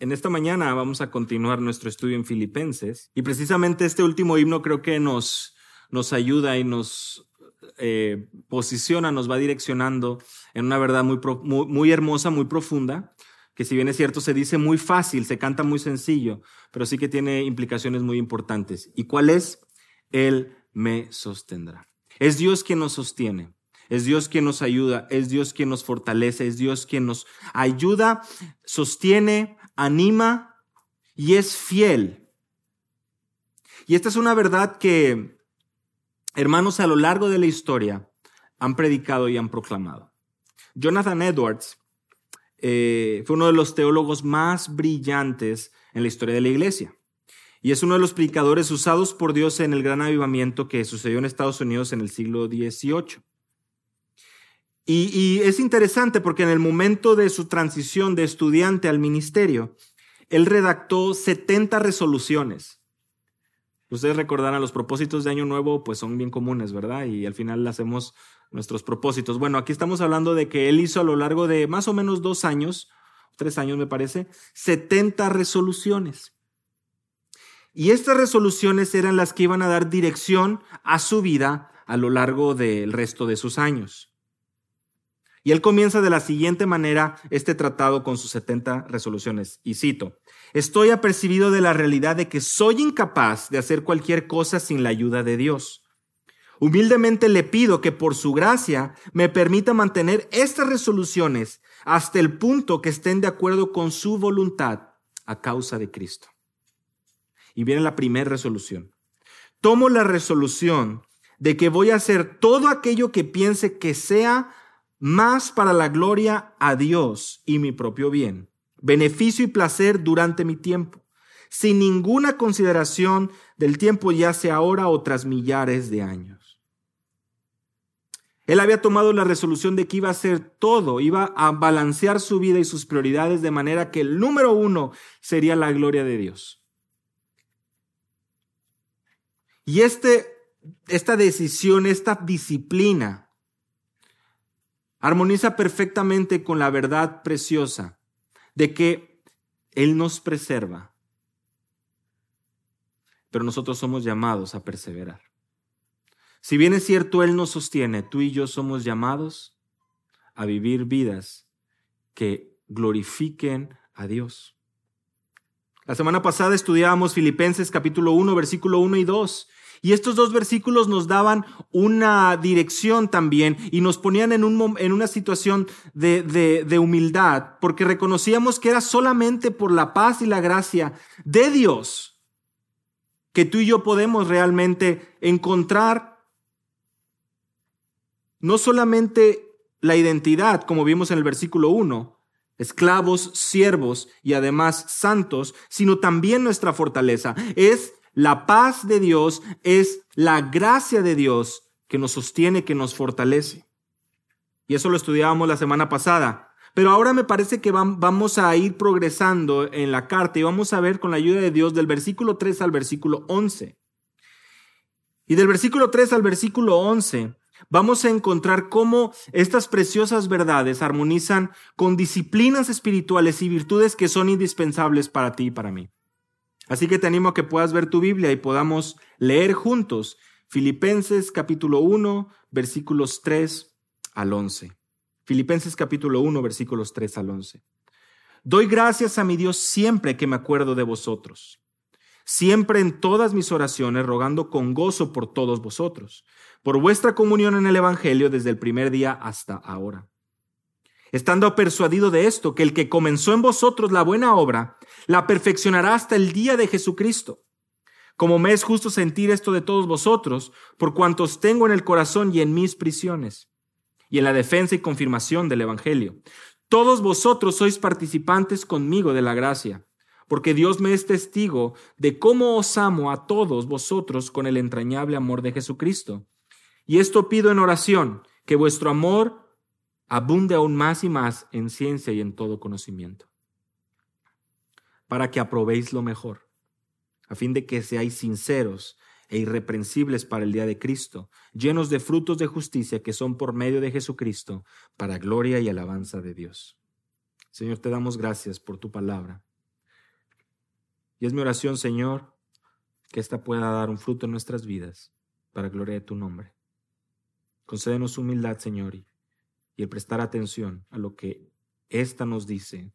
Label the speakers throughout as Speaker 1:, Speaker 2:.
Speaker 1: En esta mañana vamos a continuar nuestro estudio en Filipenses y precisamente este último himno creo que nos, nos ayuda y nos eh, posiciona, nos va direccionando en una verdad muy, muy, muy hermosa, muy profunda, que si bien es cierto se dice muy fácil, se canta muy sencillo, pero sí que tiene implicaciones muy importantes. ¿Y cuál es? Él me sostendrá. Es Dios quien nos sostiene. Es Dios quien nos ayuda, es Dios quien nos fortalece, es Dios quien nos ayuda, sostiene, anima y es fiel. Y esta es una verdad que hermanos a lo largo de la historia han predicado y han proclamado. Jonathan Edwards eh, fue uno de los teólogos más brillantes en la historia de la iglesia. Y es uno de los predicadores usados por Dios en el gran avivamiento que sucedió en Estados Unidos en el siglo XVIII. Y, es interesante porque en el momento de su transición de estudiante al ministerio, él redactó 70 resoluciones. Ustedes recordarán, los propósitos de Año Nuevo pues son bien comunes, ¿verdad? Y al final hacemos nuestros propósitos. Bueno, aquí estamos hablando de que él hizo a lo largo de más o menos dos años, tres años me parece, 70 resoluciones. Y estas resoluciones eran las que iban a dar dirección a su vida a lo largo del resto de sus años. Y él comienza de la siguiente manera este tratado con sus 70 resoluciones. Y cito, estoy apercibido de la realidad de que soy incapaz de hacer cualquier cosa sin la ayuda de Dios. Humildemente le pido que por su gracia me permita mantener estas resoluciones hasta el punto que estén de acuerdo con su voluntad a causa de Cristo. Y viene la primera resolución. Tomo la resolución de que voy a hacer todo aquello que piense que sea más para la gloria a Dios y mi propio bien, beneficio y placer durante mi tiempo, sin ninguna consideración del tiempo ya sea ahora o tras millares de años. Él había tomado la resolución de que iba a hacer todo, iba a balancear su vida y sus prioridades de manera que el número uno sería la gloria de Dios. Y este, esta decisión, esta disciplina, armoniza perfectamente con la verdad preciosa de que Él nos preserva, pero nosotros somos llamados a perseverar. Si bien es cierto, Él nos sostiene, tú y yo somos llamados a vivir vidas que glorifiquen a Dios. La semana pasada estudiábamos Filipenses capítulo 1, versículo 1 y 2, y estos dos versículos nos daban una dirección también y nos ponían en, un, en una situación de, de, de humildad, porque reconocíamos que era solamente por la paz y la gracia de Dios que tú y yo podemos realmente encontrar no solamente la identidad, como vimos en el versículo 1, esclavos, siervos y además santos, sino también nuestra fortaleza. Es la paz de Dios es la gracia de Dios que nos sostiene, que nos fortalece. Y eso lo estudiábamos la semana pasada. Pero ahora me parece que vamos a ir progresando en la carta y vamos a ver con la ayuda de Dios del versículo 3 al versículo 11. Y del versículo 3 al versículo 11 vamos a encontrar cómo estas preciosas verdades armonizan con disciplinas espirituales y virtudes que son indispensables para ti y para mí. Así que te animo a que puedas ver tu Biblia y podamos leer juntos Filipenses capítulo 1, versículos 3 al 11. Filipenses capítulo 1, versículos 3 al 11. Doy gracias a mi Dios siempre que me acuerdo de vosotros, siempre en todas mis oraciones rogando con gozo por todos vosotros, por vuestra comunión en el Evangelio desde el primer día hasta ahora estando persuadido de esto, que el que comenzó en vosotros la buena obra, la perfeccionará hasta el día de Jesucristo. Como me es justo sentir esto de todos vosotros, por cuantos tengo en el corazón y en mis prisiones, y en la defensa y confirmación del Evangelio. Todos vosotros sois participantes conmigo de la gracia, porque Dios me es testigo de cómo os amo a todos vosotros con el entrañable amor de Jesucristo. Y esto pido en oración, que vuestro amor abunde aún más y más en ciencia y en todo conocimiento, para que aprobéis lo mejor, a fin de que seáis sinceros e irreprensibles para el día de Cristo, llenos de frutos de justicia que son por medio de Jesucristo, para gloria y alabanza de Dios. Señor, te damos gracias por tu palabra. Y es mi oración, Señor, que ésta pueda dar un fruto en nuestras vidas para gloria de tu nombre. Concédenos humildad, Señor, y el prestar atención a lo que ésta nos dice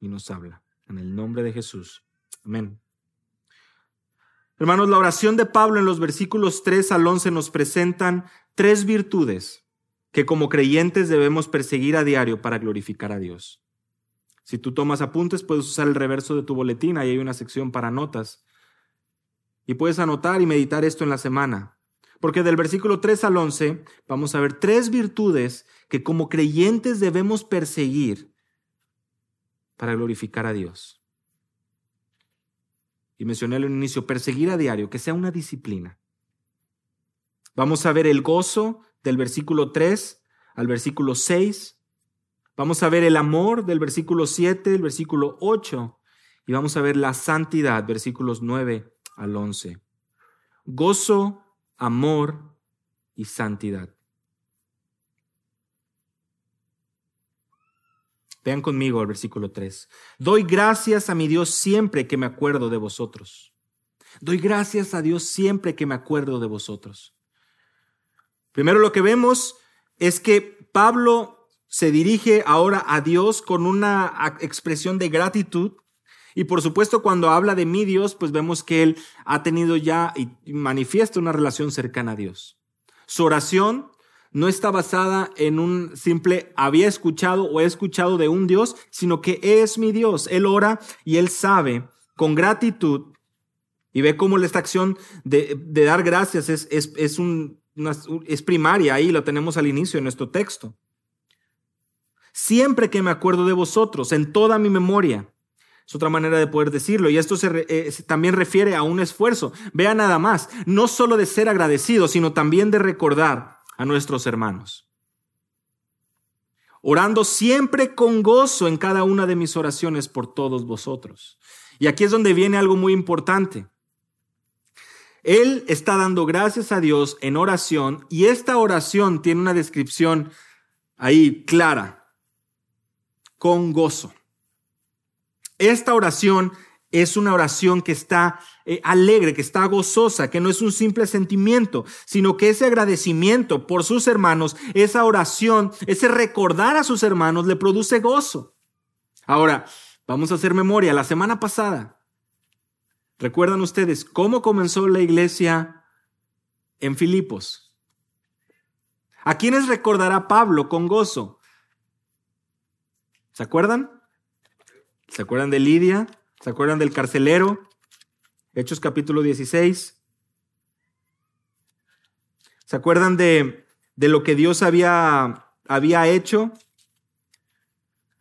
Speaker 1: y nos habla. En el nombre de Jesús. Amén. Hermanos, la oración de Pablo en los versículos 3 al 11 nos presentan tres virtudes que como creyentes debemos perseguir a diario para glorificar a Dios. Si tú tomas apuntes, puedes usar el reverso de tu boletín, ahí hay una sección para notas. Y puedes anotar y meditar esto en la semana. Porque del versículo 3 al 11 vamos a ver tres virtudes que como creyentes debemos perseguir para glorificar a Dios. Y mencioné al inicio, perseguir a diario, que sea una disciplina. Vamos a ver el gozo del versículo 3 al versículo 6. Vamos a ver el amor del versículo 7, el versículo 8. Y vamos a ver la santidad, versículos 9 al 11. Gozo, amor y santidad. Vean conmigo el versículo 3. Doy gracias a mi Dios siempre que me acuerdo de vosotros. Doy gracias a Dios siempre que me acuerdo de vosotros. Primero lo que vemos es que Pablo se dirige ahora a Dios con una expresión de gratitud. Y por supuesto, cuando habla de mi Dios, pues vemos que él ha tenido ya y manifiesta una relación cercana a Dios. Su oración no está basada en un simple había escuchado o he escuchado de un Dios, sino que es mi Dios. Él ora y él sabe con gratitud y ve cómo esta acción de, dar gracias es, es, un, es primaria, ahí lo tenemos al inicio de nuestro texto. Siempre que me acuerdo de vosotros, en toda mi memoria, es otra manera de poder decirlo. Y esto eh, también refiere a un esfuerzo. Vea nada más, no solo de ser agradecido, sino también de recordar a nuestros hermanos. Orando siempre con gozo en cada una de mis oraciones por todos vosotros. Y aquí es donde viene algo muy importante. Él está dando gracias a Dios en oración y esta oración tiene una descripción ahí clara, con gozo. Esta oración es una oración que está eh, alegre, que está gozosa, que no es un simple sentimiento, sino que ese agradecimiento por sus hermanos, esa oración, ese recordar a sus hermanos le produce gozo. Ahora, vamos a hacer memoria. La semana pasada, ¿recuerdan ustedes cómo comenzó la iglesia en Filipos? ¿A quiénes recordará Pablo con gozo? ¿Se acuerdan? ¿Se acuerdan de Lidia? ¿Se acuerdan del carcelero? Hechos capítulo 16. ¿Se acuerdan de, de lo que Dios había, había hecho?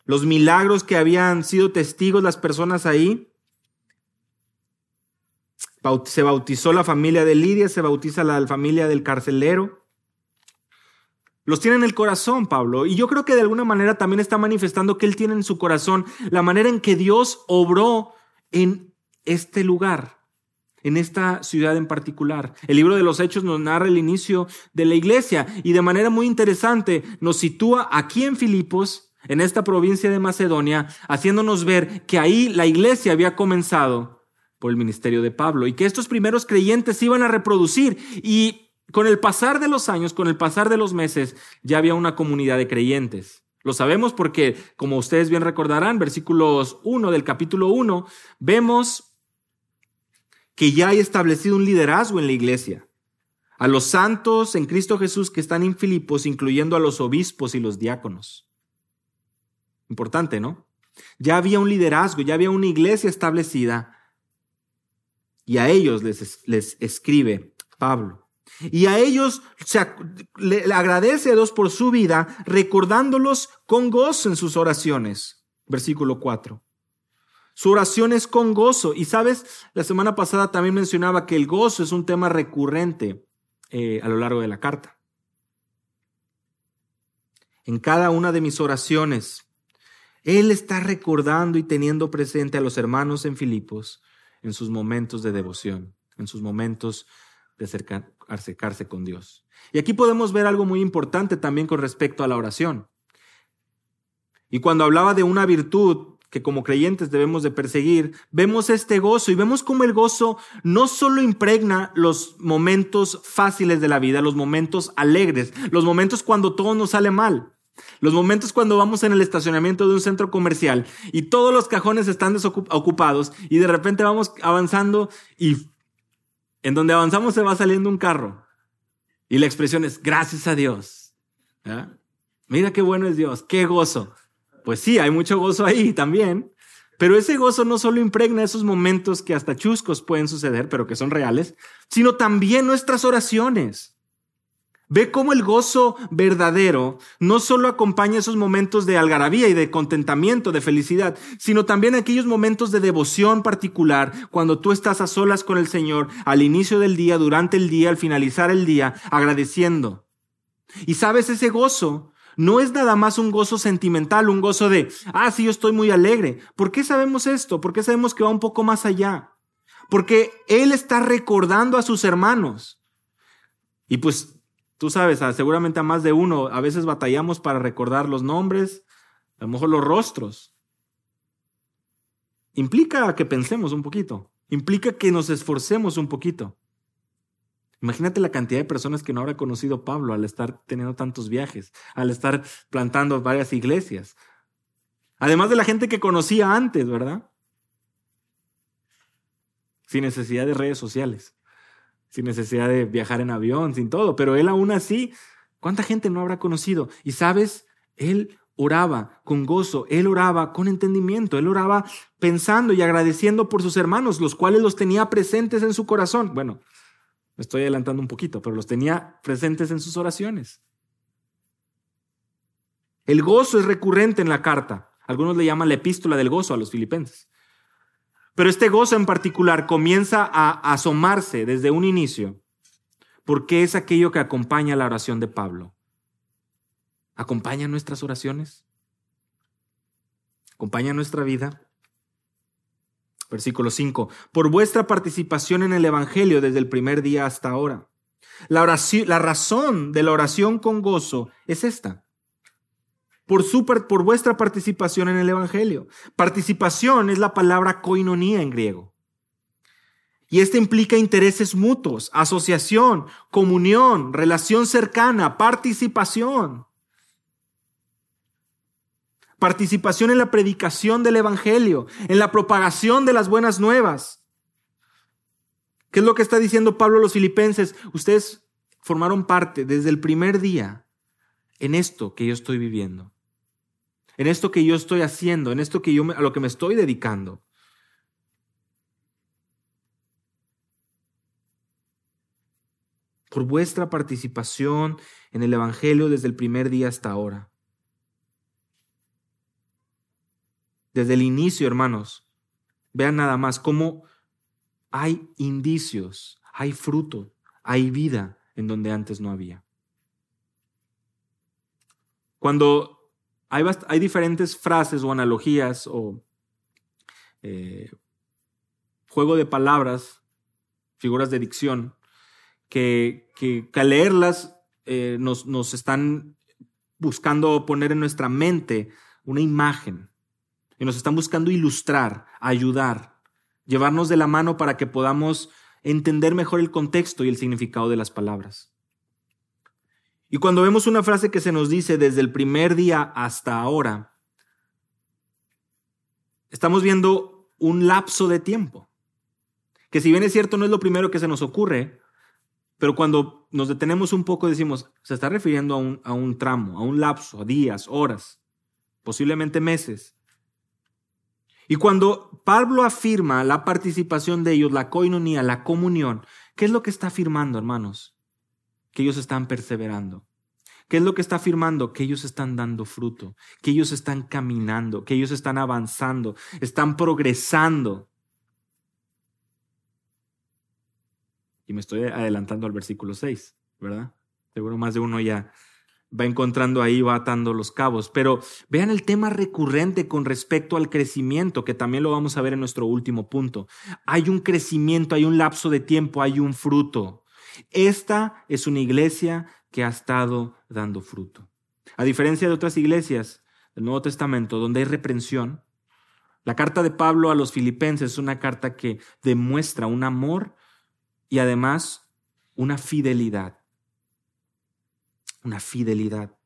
Speaker 1: Los milagros que habían sido testigos las personas ahí. Se bautizó la familia de Lidia, se bautiza la familia del carcelero. Los tiene en el corazón, Pablo. Y yo creo que de alguna manera también está manifestando que él tiene en su corazón la manera en que Dios obró en este lugar, en esta ciudad en particular. El libro de los Hechos nos narra el inicio de la iglesia y de manera muy interesante nos sitúa aquí en Filipos, en esta provincia de Macedonia, haciéndonos ver que ahí la iglesia había comenzado por el ministerio de Pablo y que estos primeros creyentes iban a reproducir y con el pasar de los años, con el pasar de los meses, ya había una comunidad de creyentes. Lo sabemos porque, como ustedes bien recordarán, versículos 1 del capítulo 1, vemos que ya hay establecido un liderazgo en la iglesia. A los santos en Cristo Jesús que están en Filipos, incluyendo a los obispos y los diáconos. Importante, ¿no? Ya había un liderazgo, ya había una iglesia establecida y a ellos les, les escribe Pablo. Y a ellos se, le, agradece a Dios por su vida, recordándolos con gozo en sus oraciones. Versículo 4. Su oración es con gozo. Y sabes, la semana pasada también mencionaba que el gozo es un tema recurrente eh, a lo largo de la carta. En cada una de mis oraciones, Él está recordando y teniendo presente a los hermanos en Filipos en sus momentos de devoción, en sus momentos de acercarse con Dios. Y aquí podemos ver algo muy importante también con respecto a la oración. Y cuando hablaba de una virtud que como creyentes debemos de perseguir, vemos este gozo y vemos cómo el gozo no solo impregna los momentos fáciles de la vida, los momentos alegres, los momentos cuando todo nos sale mal, los momentos cuando vamos en el estacionamiento de un centro comercial y todos los cajones están desocupados y de repente vamos avanzando y en donde avanzamos se va saliendo un carro. Y la expresión es, gracias a Dios. Mira qué bueno es Dios, qué gozo. Pues sí, hay mucho gozo ahí también. Pero ese gozo no solo impregna esos momentos que hasta chuscos pueden suceder, pero que son reales, sino también nuestras oraciones. Ve cómo el gozo verdadero no solo acompaña esos momentos de algarabía y de contentamiento, de felicidad, sino también aquellos momentos de devoción particular cuando tú estás a solas con el Señor al inicio del día, durante el día, al finalizar el día, agradeciendo. Y sabes, ese gozo no es nada más un gozo sentimental, un gozo de, ah, sí, yo estoy muy alegre. ¿Por qué sabemos esto? ¿Por qué sabemos que va un poco más allá? Porque Él está recordando a sus hermanos. Y pues, tú sabes, seguramente a más de uno, a veces batallamos para recordar los nombres, a lo mejor los rostros. Implica que pensemos un poquito, implica que nos esforcemos un poquito. Imagínate la cantidad de personas que no habrá conocido Pablo al estar teniendo tantos viajes, al estar plantando varias iglesias. Además de la gente que conocía antes, ¿verdad? Sin necesidad de redes sociales, sin necesidad de viajar en avión, sin todo. Pero él aún así, ¿cuánta gente no habrá conocido? Y sabes, él oraba con gozo, él oraba con entendimiento, él oraba pensando y agradeciendo por sus hermanos, los cuales los tenía presentes en su corazón. Bueno, me estoy adelantando un poquito, pero los tenía presentes en sus oraciones. El gozo es recurrente en la carta. Algunos le llaman la epístola del gozo a los filipenses. Pero este gozo en particular comienza a asomarse desde un inicio, porque es aquello que acompaña la oración de Pablo. ¿Acompaña nuestras oraciones? ¿Acompaña nuestra vida? Versículo 5. Por vuestra participación en el Evangelio desde el primer día hasta ahora. La, oración, la razón de la oración con gozo es esta. Por, por vuestra participación en el Evangelio. Participación es la palabra koinonía en griego. Y este implica intereses mutuos, asociación, comunión, relación cercana, participación participación en la predicación del Evangelio, en la propagación de las buenas nuevas. ¿Qué es lo que está diciendo Pablo a los filipenses? Ustedes formaron parte desde el primer día en esto que yo estoy viviendo, en esto que yo estoy haciendo, en esto que yo a lo que me estoy dedicando. Por vuestra participación en el Evangelio desde el primer día hasta ahora. desde el inicio, hermanos. Vean nada más cómo hay indicios, hay fruto, hay vida en donde antes no había. Cuando hay, diferentes frases o analogías o eh, juego de palabras, figuras de dicción, que, que, al leerlas eh, nos, nos están buscando poner en nuestra mente una imagen y nos están buscando ilustrar, ayudar, llevarnos de la mano para que podamos entender mejor el contexto y el significado de las palabras. Y cuando vemos una frase que se nos dice desde el primer día hasta ahora, estamos viendo un lapso de tiempo, que si bien es cierto no es lo primero que se nos ocurre, pero cuando nos detenemos un poco decimos, se está refiriendo a un, a un tramo, a un lapso, a días, horas, posiblemente meses. Y cuando Pablo afirma la participación de ellos, la coinonía, la comunión, ¿qué es lo que está afirmando, hermanos? Que ellos están perseverando. ¿Qué es lo que está afirmando? Que ellos están dando fruto, que ellos están caminando, que ellos están avanzando, están progresando. Y me estoy adelantando al versículo 6, ¿verdad? Seguro más de uno ya va encontrando ahí, va atando los cabos. Pero vean el tema recurrente con respecto al crecimiento, que también lo vamos a ver en nuestro último punto. Hay un crecimiento, hay un lapso de tiempo, hay un fruto. Esta es una iglesia que ha estado dando fruto. A diferencia de otras iglesias del Nuevo Testamento, donde hay reprensión, La carta de Pablo a los filipenses es una carta que demuestra un amor y además una fidelidad. Una fidelidad.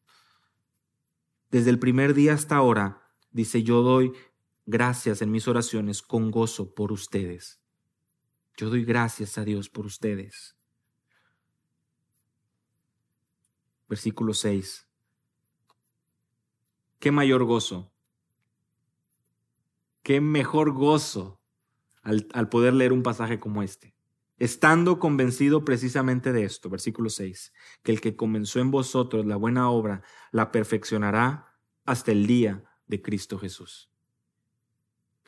Speaker 1: Desde el primer día hasta ahora, dice, yo doy gracias en mis oraciones con gozo por ustedes. Yo doy gracias a Dios por ustedes. Versículo 6. ¿Qué mayor gozo? ¿Qué mejor gozo al, al poder leer un pasaje como este? estando convencido precisamente de esto, versículo 6, que el que comenzó en vosotros la buena obra la perfeccionará hasta el día de Cristo Jesús.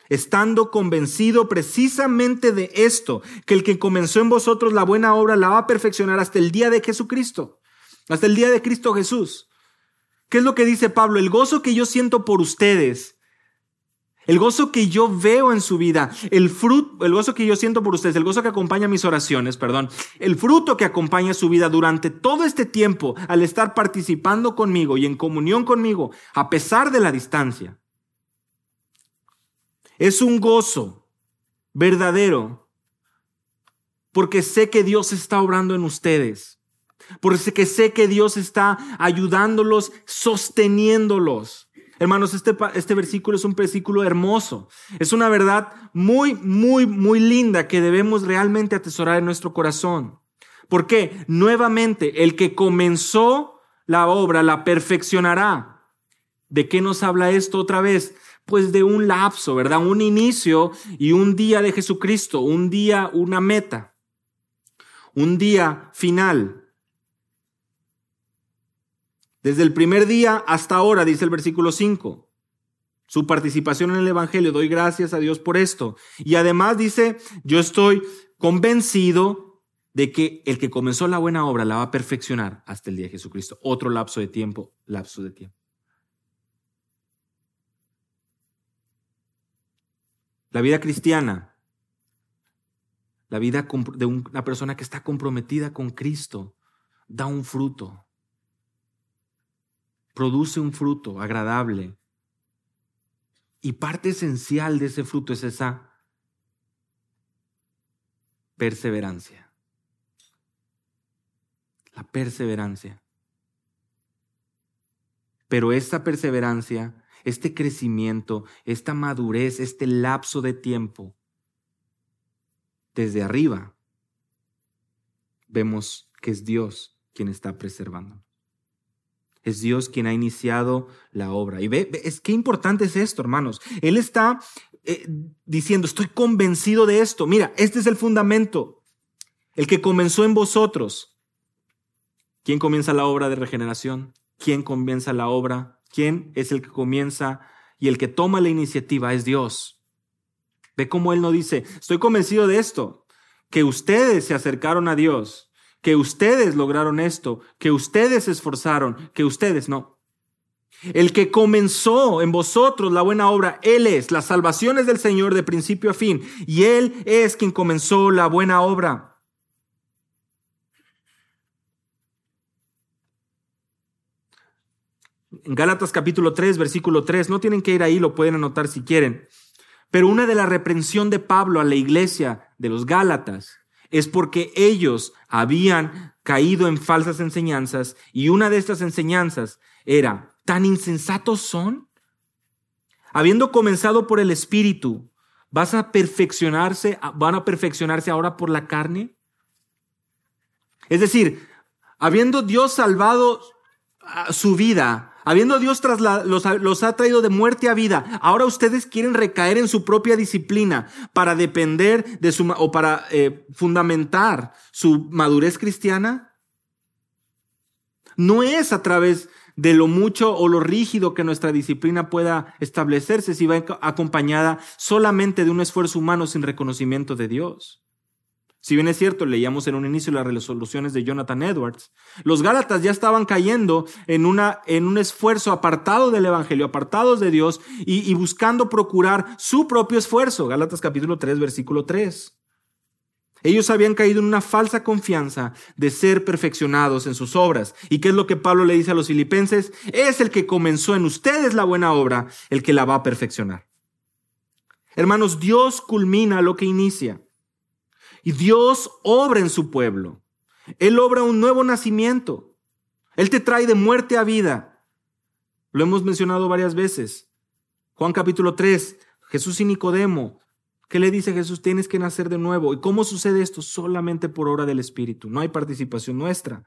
Speaker 1: Estando convencido precisamente de esto, que el que comenzó en vosotros la buena obra la va a perfeccionar hasta el día de Jesucristo, hasta el día de Cristo Jesús. ¿Qué es lo que dice Pablo? El gozo que yo siento por ustedes el gozo que yo veo en su vida, el fruto, el gozo que yo siento por ustedes, el gozo que acompaña mis oraciones, perdón, el fruto que acompaña su vida durante todo este tiempo al estar participando conmigo y en comunión conmigo, a pesar de la distancia. Es un gozo verdadero porque sé que Dios está obrando en ustedes, porque sé que Dios está ayudándolos, sosteniéndolos. Hermanos, este, este versículo es un versículo hermoso. Es una verdad muy, muy, muy linda que debemos realmente atesorar en nuestro corazón. ¿Por qué? Nuevamente, el que comenzó la obra la perfeccionará. ¿De qué nos habla esto otra vez? Pues de un lapso, ¿verdad? Un inicio y un día de Jesucristo, un día, una meta, un día final. Desde el primer día hasta ahora, dice el versículo 5. Su participación en el Evangelio, doy gracias a Dios por esto. Y además dice, yo estoy convencido de que el que comenzó la buena obra la va a perfeccionar hasta el día de Jesucristo. Otro lapso de tiempo, lapso de tiempo. La vida cristiana, la vida de una persona que está comprometida con Cristo, da un fruto produce un fruto agradable. Y parte esencial de ese fruto es esa perseverancia. La perseverancia. Pero esta perseverancia, este crecimiento, esta madurez, este lapso de tiempo, desde arriba, vemos que es Dios quien está preservando. Es Dios quien ha iniciado la obra. Y ve, es qué importante es esto, hermanos. Él está eh, diciendo, estoy convencido de esto. Mira, este es el fundamento. El que comenzó en vosotros. ¿Quién comienza la obra de regeneración? ¿Quién comienza la obra? ¿Quién es el que comienza y el que toma la iniciativa? Es Dios. Ve cómo Él no dice, estoy convencido de esto, que ustedes se acercaron a Dios que ustedes lograron esto, que ustedes se esforzaron, que ustedes no. El que comenzó en vosotros la buena obra, Él es. La salvación es del Señor de principio a fin. Y Él es quien comenzó la buena obra. En Gálatas capítulo 3, versículo 3, no tienen que ir ahí, lo pueden anotar si quieren. Pero una de la reprensión de Pablo a la iglesia de los Gálatas es porque ellos habían caído en falsas enseñanzas y una de estas enseñanzas era, ¿tan insensatos son? Habiendo comenzado por el Espíritu, ¿vas a perfeccionarse, van a perfeccionarse ahora por la carne? Es decir, habiendo Dios salvado su vida, Habiendo Dios los, ha traído de muerte a vida, ahora ustedes quieren recaer en su propia disciplina para depender de su o para eh, fundamentar su madurez cristiana. No es a través de lo mucho o lo rígido que nuestra disciplina pueda establecerse si va acompañada solamente de un esfuerzo humano sin reconocimiento de Dios. Si bien es cierto, leíamos en un inicio las resoluciones de Jonathan Edwards, los Gálatas ya estaban cayendo en, una, en un esfuerzo apartado del Evangelio, apartados de Dios y, y buscando procurar su propio esfuerzo. Gálatas capítulo 3, versículo 3. Ellos habían caído en una falsa confianza de ser perfeccionados en sus obras. ¿Y qué es lo que Pablo le dice a los filipenses? Es el que comenzó en ustedes la buena obra, el que la va a perfeccionar. Hermanos, Dios culmina lo que inicia. Y Dios obra en su pueblo. Él obra un nuevo nacimiento. Él te trae de muerte a vida. Lo hemos mencionado varias veces. Juan capítulo 3, Jesús y Nicodemo. ¿Qué le dice Jesús? Tienes que nacer de nuevo. ¿Y cómo sucede esto? Solamente por obra del Espíritu. No hay participación nuestra.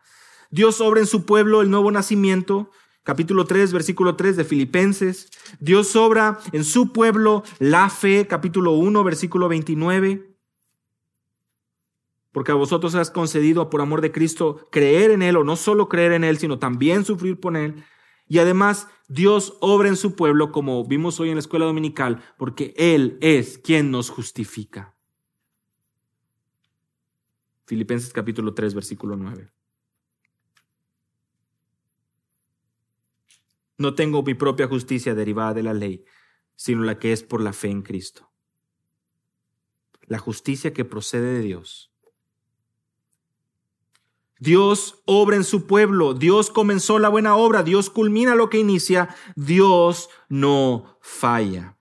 Speaker 1: Dios obra en su pueblo el nuevo nacimiento. Capítulo 3, versículo 3 de Filipenses. Dios obra en su pueblo la fe. Capítulo 1, versículo 29 porque a vosotros has concedido por amor de Cristo creer en Él, o no solo creer en Él, sino también sufrir por Él. Y además Dios obra en su pueblo, como vimos hoy en la escuela dominical, porque Él es quien nos justifica. Filipenses capítulo 3, versículo 9. No tengo mi propia justicia derivada de la ley, sino la que es por la fe en Cristo. La justicia que procede de Dios Dios obra en su pueblo, Dios comenzó la buena obra, Dios culmina lo que inicia, Dios no falla.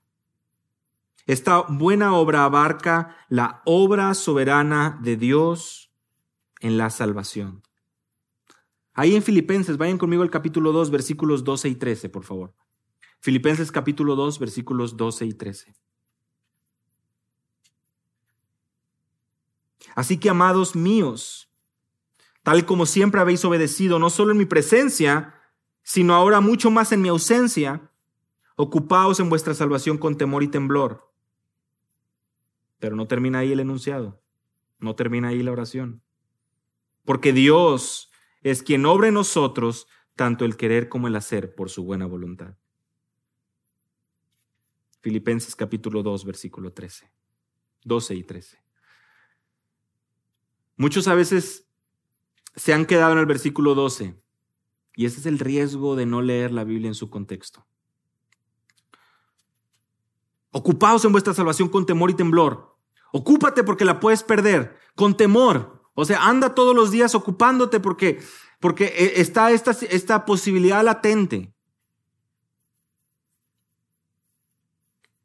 Speaker 1: Esta buena obra abarca la obra soberana de Dios en la salvación. Ahí en Filipenses, vayan conmigo al capítulo 2, versículos 12 y 13, por favor. Filipenses capítulo 2, versículos 12 y 13. Así que, amados míos, tal como siempre habéis obedecido, no solo en mi presencia, sino ahora mucho más en mi ausencia, ocupaos en vuestra salvación con temor y temblor. Pero no termina ahí el enunciado, no termina ahí la oración. Porque Dios es quien obra en nosotros tanto el querer como el hacer por su buena voluntad. Filipenses capítulo 2, versículo 13, 12 y 13. Muchos a veces se han quedado en el versículo 12. Y ese es el riesgo de no leer la Biblia en su contexto. Ocupaos en vuestra salvación con temor y temblor. Ocúpate porque la puedes perder, con temor. O sea, anda todos los días ocupándote porque, porque eh, está esta, esta posibilidad latente.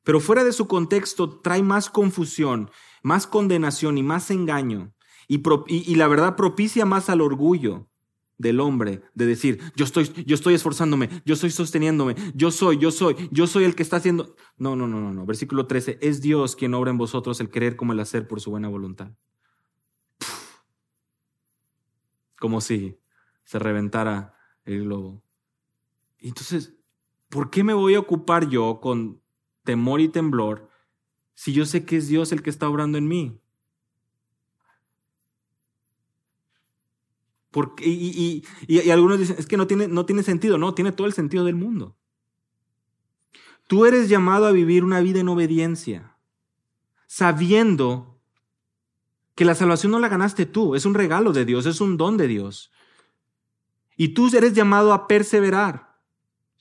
Speaker 1: Pero fuera de su contexto trae más confusión, más condenación y más engaño y, la verdad propicia más al orgullo del hombre de decir, yo estoy, yo estoy esforzándome, yo estoy sosteniéndome, yo soy, yo soy, yo soy el que está haciendo. No, no, no, no, no. Versículo 13, es Dios quien obra en vosotros el querer como el hacer por su buena voluntad. Como si se reventara el globo. Entonces, ¿por qué me voy a ocupar yo con temor y temblor si yo sé que es Dios el que está obrando en mí? Porque, y, y, algunos dicen, es que no tiene, no tiene sentido. No, tiene todo el sentido del mundo. Tú eres llamado a vivir una vida en obediencia, sabiendo que la salvación no la ganaste tú, es un regalo de Dios, es un don de Dios. Y tú eres llamado a perseverar,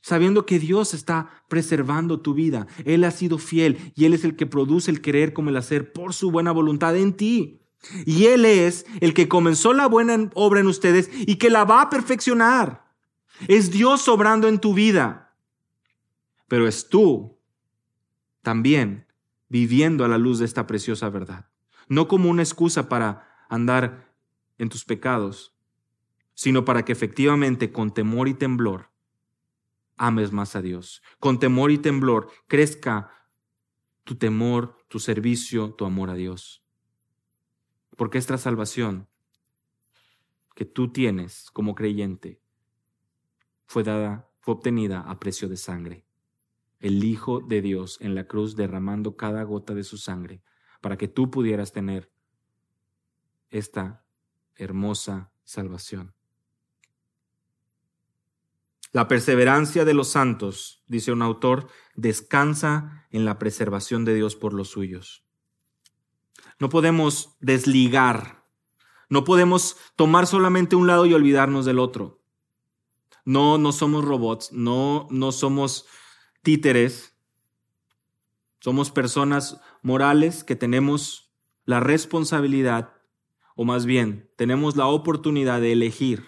Speaker 1: sabiendo que Dios está preservando tu vida. Él ha sido fiel y Él es el que produce el querer como el hacer por su buena voluntad en ti. Y Él es el que comenzó la buena obra en ustedes y que la va a perfeccionar. Es Dios obrando en tu vida. Pero es tú también viviendo a la luz de esta preciosa verdad. No como una excusa para andar en tus pecados, sino para que efectivamente con temor y temblor ames más a Dios. Con temor y temblor crezca tu temor, tu servicio, tu amor a Dios. Porque esta salvación que tú tienes como creyente fue dada, fue obtenida a precio de sangre. El Hijo de Dios en la cruz derramando cada gota de su sangre para que tú pudieras tener esta hermosa salvación. La perseverancia de los santos, dice un autor, descansa en la preservación de Dios por los suyos. No podemos desligar. No podemos tomar solamente un lado y olvidarnos del otro. No, no somos robots, no, no somos títeres. Somos personas morales que tenemos la responsabilidad, o más bien, tenemos la oportunidad de elegir.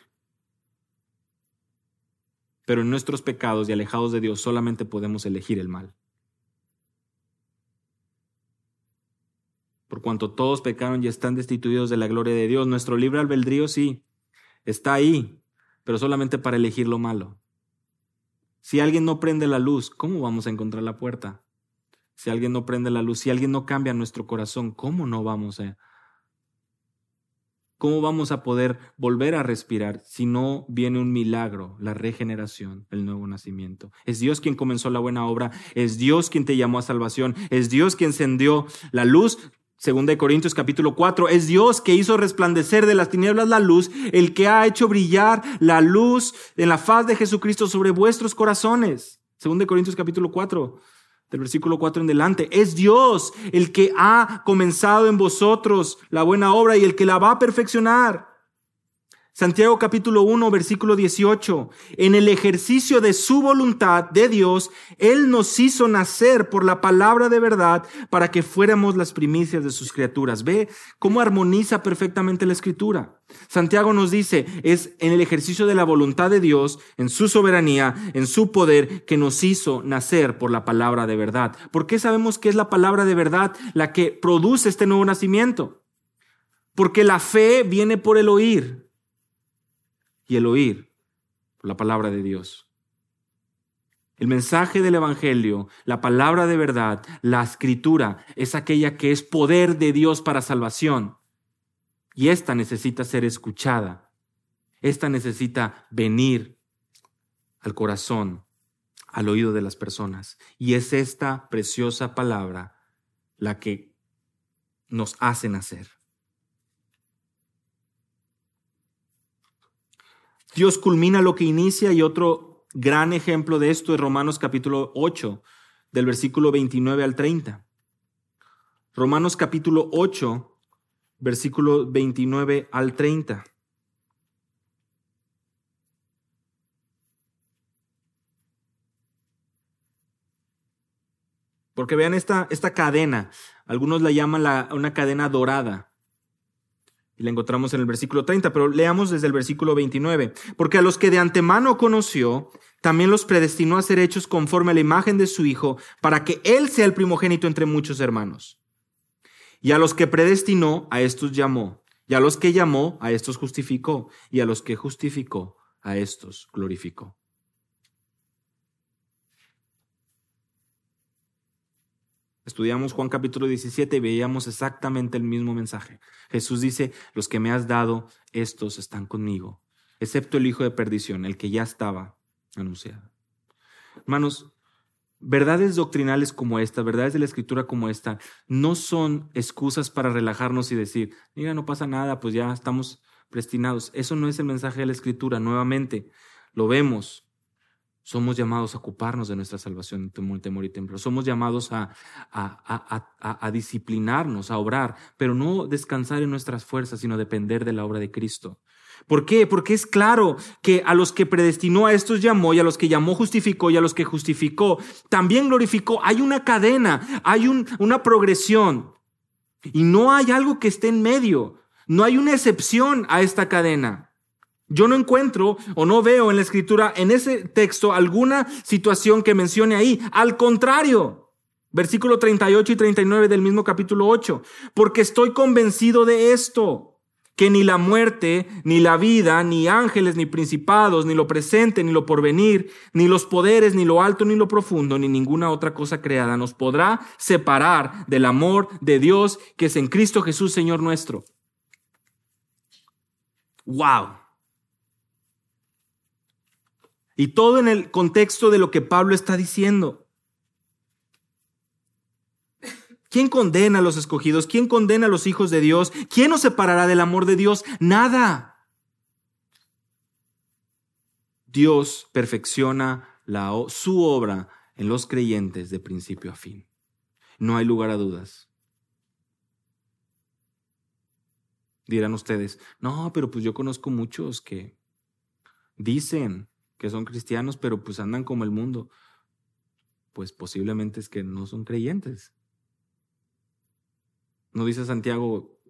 Speaker 1: Pero en nuestros pecados y alejados de Dios solamente podemos elegir el mal. Por cuanto todos pecaron y están destituidos de la gloria de Dios. Nuestro libre albedrío sí, está ahí, pero solamente para elegir lo malo. Si alguien no prende la luz, ¿cómo vamos a encontrar la puerta? Si alguien no prende la luz, si alguien no cambia nuestro corazón, ¿cómo no vamos a ¿Cómo vamos a poder volver a respirar si no viene un milagro, la regeneración, el nuevo nacimiento? Es Dios quien comenzó la buena obra, es Dios quien te llamó a salvación, es Dios quien encendió la luz. Segunda de Corintios capítulo 4, es Dios que hizo resplandecer de las tinieblas la luz, el que ha hecho brillar la luz en la faz de Jesucristo sobre vuestros corazones. Segunda de Corintios capítulo 4 del versículo 4 en delante. Es Dios el que ha comenzado en vosotros la buena obra y el que la va a perfeccionar. Santiago capítulo 1, versículo 18. En el ejercicio de su voluntad de Dios, Él nos hizo nacer por la palabra de verdad para que fuéramos las primicias de sus criaturas. Ve cómo armoniza perfectamente la escritura. Santiago nos dice, es en el ejercicio de la voluntad de Dios, en su soberanía, en su poder, que nos hizo nacer por la palabra de verdad. ¿Por qué sabemos que es la palabra de verdad la que produce este nuevo nacimiento? Porque la fe viene por el oír y el oír la palabra de Dios. El mensaje del Evangelio, la palabra de verdad, la escritura, es aquella que es poder de Dios para salvación. Y esta necesita ser escuchada. Esta necesita venir al corazón, al oído de las personas. Y es esta preciosa palabra la que nos hace nacer. Dios culmina lo que inicia y otro gran ejemplo de esto es Romanos capítulo 8, del versículo 29 al 30. Romanos capítulo 8, versículo 29 al 30. Porque vean esta, esta cadena, algunos la llaman la, una cadena dorada. Y la encontramos en el versículo 30, pero leamos desde el versículo 29. Porque a los que de antemano conoció, también los predestinó a ser hechos conforme a la imagen de su Hijo, para que Él sea el primogénito entre muchos hermanos. Y a los que predestinó, a estos llamó. Y a los que llamó, a estos justificó. Y a los que justificó, a estos glorificó. Estudiamos Juan capítulo 17 y veíamos exactamente el mismo mensaje. Jesús dice, los que me has dado, estos están conmigo, excepto el hijo de perdición, el que ya estaba anunciado. Hermanos, verdades doctrinales como esta, verdades de la escritura como esta, no son excusas para relajarnos y decir, mira, no pasa nada, pues ya estamos prestinados. Eso no es el mensaje de la escritura, nuevamente, lo vemos. Somos llamados a ocuparnos de nuestra salvación, temor, temor y temblor. Somos llamados a, a, a, a, disciplinarnos, a obrar, pero no descansar en nuestras fuerzas, sino depender de la obra de Cristo. ¿Por qué? Porque es claro que a los que predestinó a estos llamó y a los que llamó justificó y a los que justificó también glorificó. Hay una cadena, hay un, una progresión y no hay algo que esté en medio. No hay una excepción a esta cadena. Yo no encuentro o no veo en la escritura, en ese texto, alguna situación que mencione ahí. Al contrario, versículo 38 y 39 del mismo capítulo 8, porque estoy convencido de esto, que ni la muerte, ni la vida, ni ángeles, ni principados, ni lo presente, ni lo porvenir, ni los poderes, ni lo alto, ni lo profundo, ni ninguna otra cosa creada nos podrá separar del amor de Dios que es en Cristo Jesús, Señor nuestro. Wow. Y todo en el contexto de lo que Pablo está diciendo. ¿Quién condena a los escogidos? ¿Quién condena a los hijos de Dios? ¿Quién nos separará del amor de Dios? Nada. Dios perfecciona su obra en los creyentes de principio a fin. No hay lugar a dudas. Dirán ustedes, no, pero pues yo conozco muchos que dicen que son cristianos, pero pues andan como el mundo. Pues posiblemente es que no son creyentes. No dice Santiago,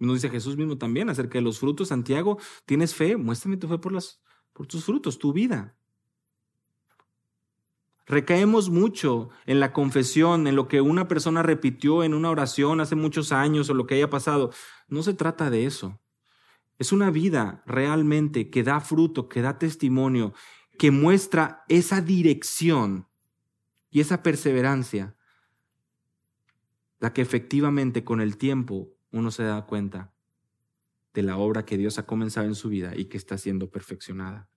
Speaker 1: no dice Jesús mismo también acerca de los frutos. Santiago, ¿tienes fe? Muéstrame tu fe por, las, por tus frutos, tu vida. Recaemos mucho en la confesión, en lo que una persona repitió en una oración hace muchos años o lo que haya pasado. No se trata de eso. Es una vida realmente que da fruto, que da testimonio, que muestra esa dirección y esa perseverancia, la que efectivamente con el tiempo uno se da cuenta de la obra que Dios ha comenzado en su vida y que está siendo perfeccionada.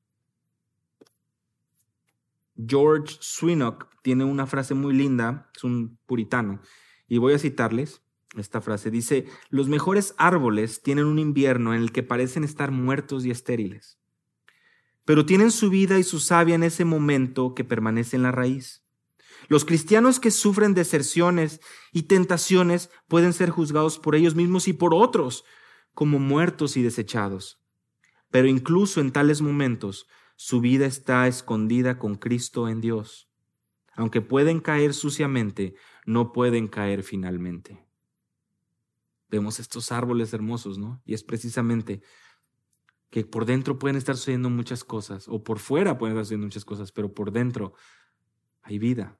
Speaker 1: George Swinock tiene una frase muy linda, es un puritano, y voy a citarles esta frase. Dice, los mejores árboles tienen un invierno en el que parecen estar muertos y estériles, pero tienen su vida y su savia en ese momento que permanece en la raíz. Los cristianos que sufren deserciones y tentaciones pueden ser juzgados por ellos mismos y por otros como muertos y desechados. Pero incluso en tales momentos, su vida está escondida con Cristo en Dios. Aunque pueden caer suciamente, no pueden caer finalmente. Vemos estos árboles hermosos, ¿no? Y es precisamente que por dentro pueden estar sucediendo muchas cosas, o por fuera pueden estar sucediendo muchas cosas, pero por dentro hay vida.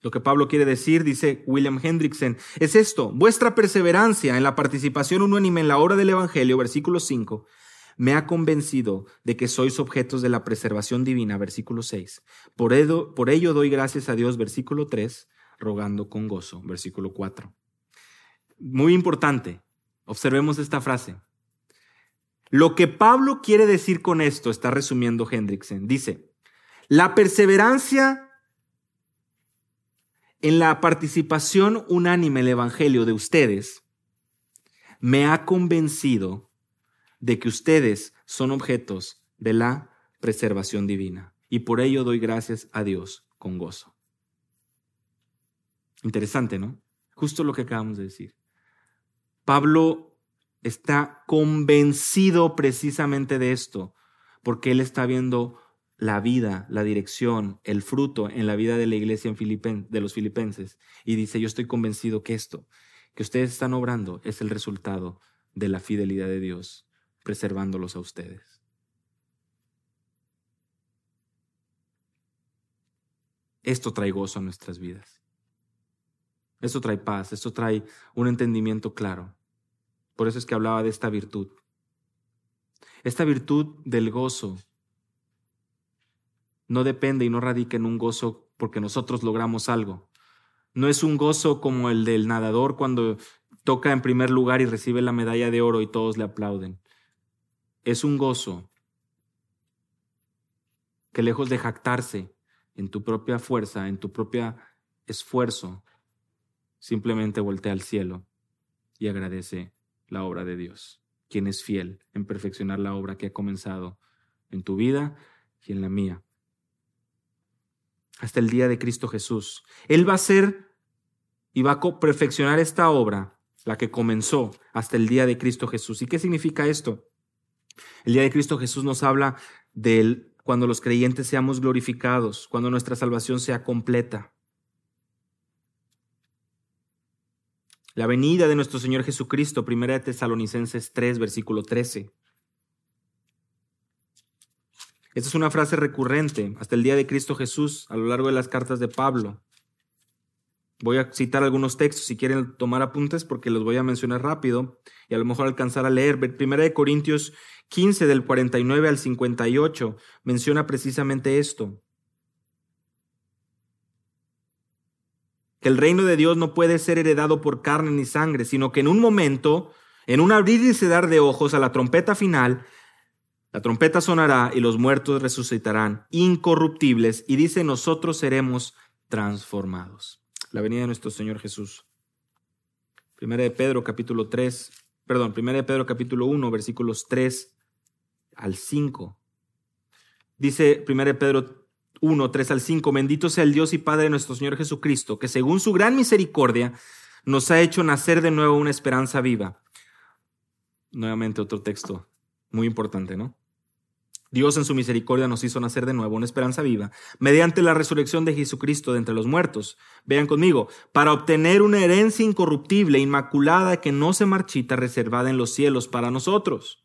Speaker 1: Lo que Pablo quiere decir, dice William Hendrickson, es esto, vuestra perseverancia en la participación unánime en la obra del Evangelio, versículo 5, me ha convencido de que sois objetos de la preservación divina, versículo 6. Por ello, doy gracias a Dios, versículo 3, rogando con gozo, versículo 4. Muy importante, observemos esta frase. Lo que Pablo quiere decir con esto, está resumiendo Hendrickson, dice, la perseverancia en la participación unánime en el Evangelio de ustedes, me ha convencido de que ustedes son objetos de la preservación divina. Y por ello doy gracias a Dios con gozo. Interesante, ¿no? Justo lo que acabamos de decir. Pablo está convencido precisamente de esto, porque él está viendo la vida, la dirección, el fruto en la vida de la iglesia de los filipenses. Y dice, yo estoy convencido que esto, que ustedes están obrando, es el resultado de la fidelidad de Dios, preservándolos a ustedes. Esto trae gozo a nuestras vidas. Esto trae paz, esto trae un entendimiento claro. Por eso es que hablaba de esta virtud. Esta virtud del gozo no depende y no radica en un gozo porque nosotros logramos algo. No es un gozo como el del nadador cuando toca en primer lugar y recibe la medalla de oro y todos le aplauden. Es un gozo que lejos de jactarse en tu propia fuerza, en tu propio esfuerzo, simplemente voltea al cielo y agradece la obra de Dios, quien es fiel en perfeccionar la obra que ha comenzado en tu vida y en la mía hasta el día de Cristo Jesús. Él va a ser y va a perfeccionar esta obra, la que comenzó hasta el día de Cristo Jesús. ¿Y qué significa esto? El día de Cristo Jesús nos habla de cuando los creyentes seamos glorificados, cuando nuestra salvación sea completa. La venida de nuestro Señor Jesucristo, primera de Tesalonicenses 3, versículo 13. Esta es una frase recurrente hasta el día de Cristo Jesús a lo largo de las cartas de Pablo. Voy a citar algunos textos si quieren tomar apuntes porque los voy a mencionar rápido y a lo mejor alcanzar a leer. Primera de Corintios 15 del 49 al 58 menciona precisamente esto. Que el reino de Dios no puede ser heredado por carne ni sangre, sino que en un momento, en un abrir y cedar de ojos a la trompeta final, la trompeta sonará y los muertos resucitarán incorruptibles y dice nosotros seremos transformados. La venida de nuestro Señor Jesús. Primera de Pedro capítulo 3, perdón, Primera de Pedro capítulo 1 versículos 3 al 5. Dice Primera de Pedro 1, 3 al 5, bendito sea el Dios y Padre de nuestro Señor Jesucristo, que según su gran misericordia nos ha hecho nacer de nuevo una esperanza viva. Nuevamente otro texto muy importante, ¿no? Dios en su misericordia nos hizo nacer de nuevo una esperanza viva, mediante la resurrección de Jesucristo de entre los muertos. Vean conmigo, para obtener una herencia incorruptible, inmaculada, que no se marchita, reservada en los cielos para nosotros.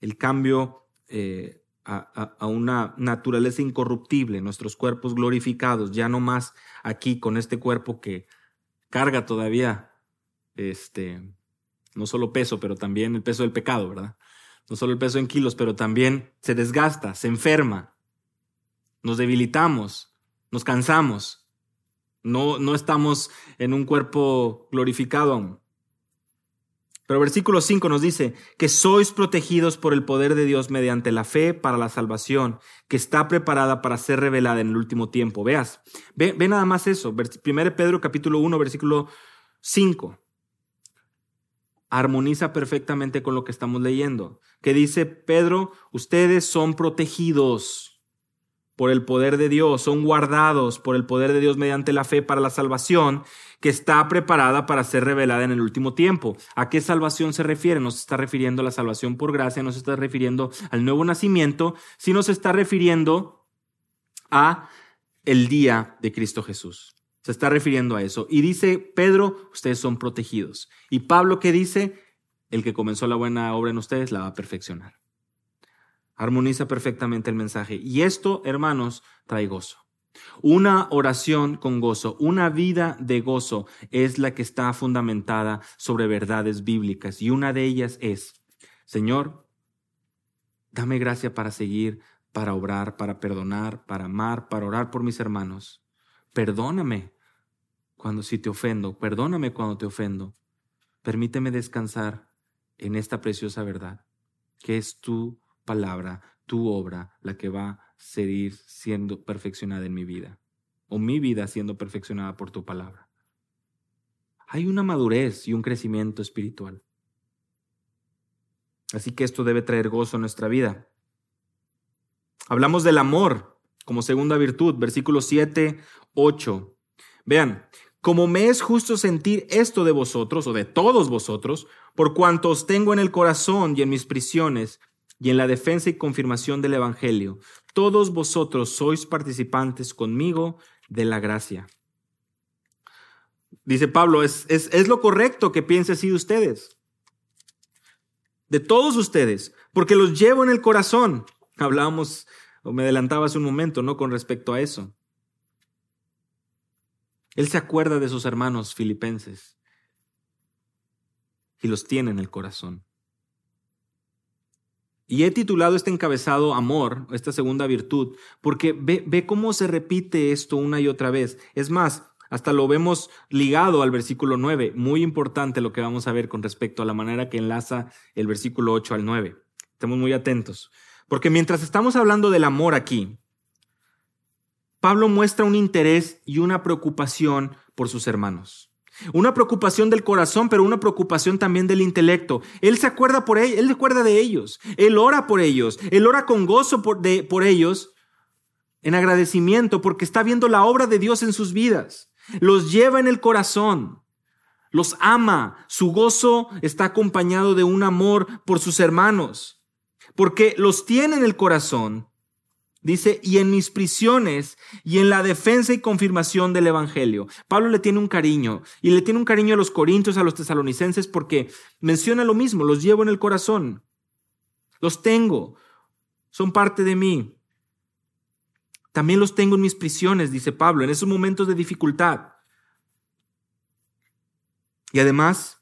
Speaker 1: el cambio eh, a, a, una naturaleza incorruptible, nuestros cuerpos glorificados, ya no más aquí con este cuerpo que carga todavía, este, no solo peso, pero también el peso del pecado, ¿verdad? No solo el peso en kilos, pero también se desgasta, se enferma, nos debilitamos, nos cansamos, no, no estamos en un cuerpo glorificado aún. Pero versículo 5 nos dice que sois protegidos por el poder de Dios mediante la fe para la salvación, que está preparada para ser revelada en el último tiempo. Veas, ve, ve nada más eso. 1 Pedro capítulo 1, versículo 5. Armoniza perfectamente con lo que estamos leyendo. Que dice Pedro, ustedes son protegidos por el poder de Dios, son guardados por el poder de Dios mediante la fe para la salvación que está preparada para ser revelada en el último tiempo. ¿A qué salvación se refiere? No se está refiriendo a la salvación por gracia, no se está refiriendo al nuevo nacimiento, sino se está refiriendo a el día de Cristo Jesús. Se está refiriendo a eso. Y dice Pedro, ustedes son protegidos. Y Pablo, ¿qué dice? El que comenzó la buena obra en ustedes la va a perfeccionar. Armoniza perfectamente el mensaje. Y esto, hermanos, trae gozo. Una oración con gozo, una vida de gozo es la que está fundamentada sobre verdades bíblicas. Y una de ellas es, Señor, dame gracia para seguir, para obrar, para perdonar, para amar, para orar por mis hermanos. Perdóname cuando si te ofendo, perdóname cuando te ofendo. Permíteme descansar en esta preciosa verdad, que es tu palabra, tu obra, la que va a seguir siendo perfeccionada en mi vida, o mi vida siendo perfeccionada por tu palabra. Hay una madurez y un crecimiento espiritual. Así que esto debe traer gozo a nuestra vida. Hablamos del amor como segunda virtud, versículos 7, 8. Vean, como me es justo sentir esto de vosotros o de todos vosotros, por cuanto os tengo en el corazón y en mis prisiones, y en la defensa y confirmación del Evangelio. Todos vosotros sois participantes conmigo de la gracia. Dice Pablo, es, es, lo correcto que piense así de ustedes. De todos ustedes, porque los llevo en el corazón. Hablábamos, o me adelantaba hace un momento, ¿no? Con respecto a eso. Él se acuerda de sus hermanos filipenses y los tiene en el corazón. Y he titulado este encabezado Amor, esta segunda virtud, porque ve, ve, cómo se repite esto una y otra vez. Es más, hasta lo vemos ligado al versículo 9. Muy importante lo que vamos a ver con respecto a la manera que enlaza el versículo 8 al 9. Estemos muy atentos. Porque mientras estamos hablando del amor aquí, Pablo muestra un interés y una preocupación por sus hermanos. Una preocupación del corazón, pero una preocupación también del intelecto. Él se acuerda por ellos, él recuerda de ellos, él ora por ellos, él ora con gozo por, de, por ellos, en agradecimiento, porque está viendo la obra de Dios en sus vidas. Los lleva en el corazón, los ama, su gozo está acompañado de un amor por sus hermanos, porque los tiene en el corazón Dice, y en mis prisiones y en la defensa y confirmación del Evangelio. Pablo le tiene un cariño y le tiene un cariño a los corintios, a los tesalonicenses, porque menciona lo mismo, los llevo en el corazón, los tengo, son parte de mí. También los tengo en mis prisiones, dice Pablo, en esos momentos de dificultad. Y además,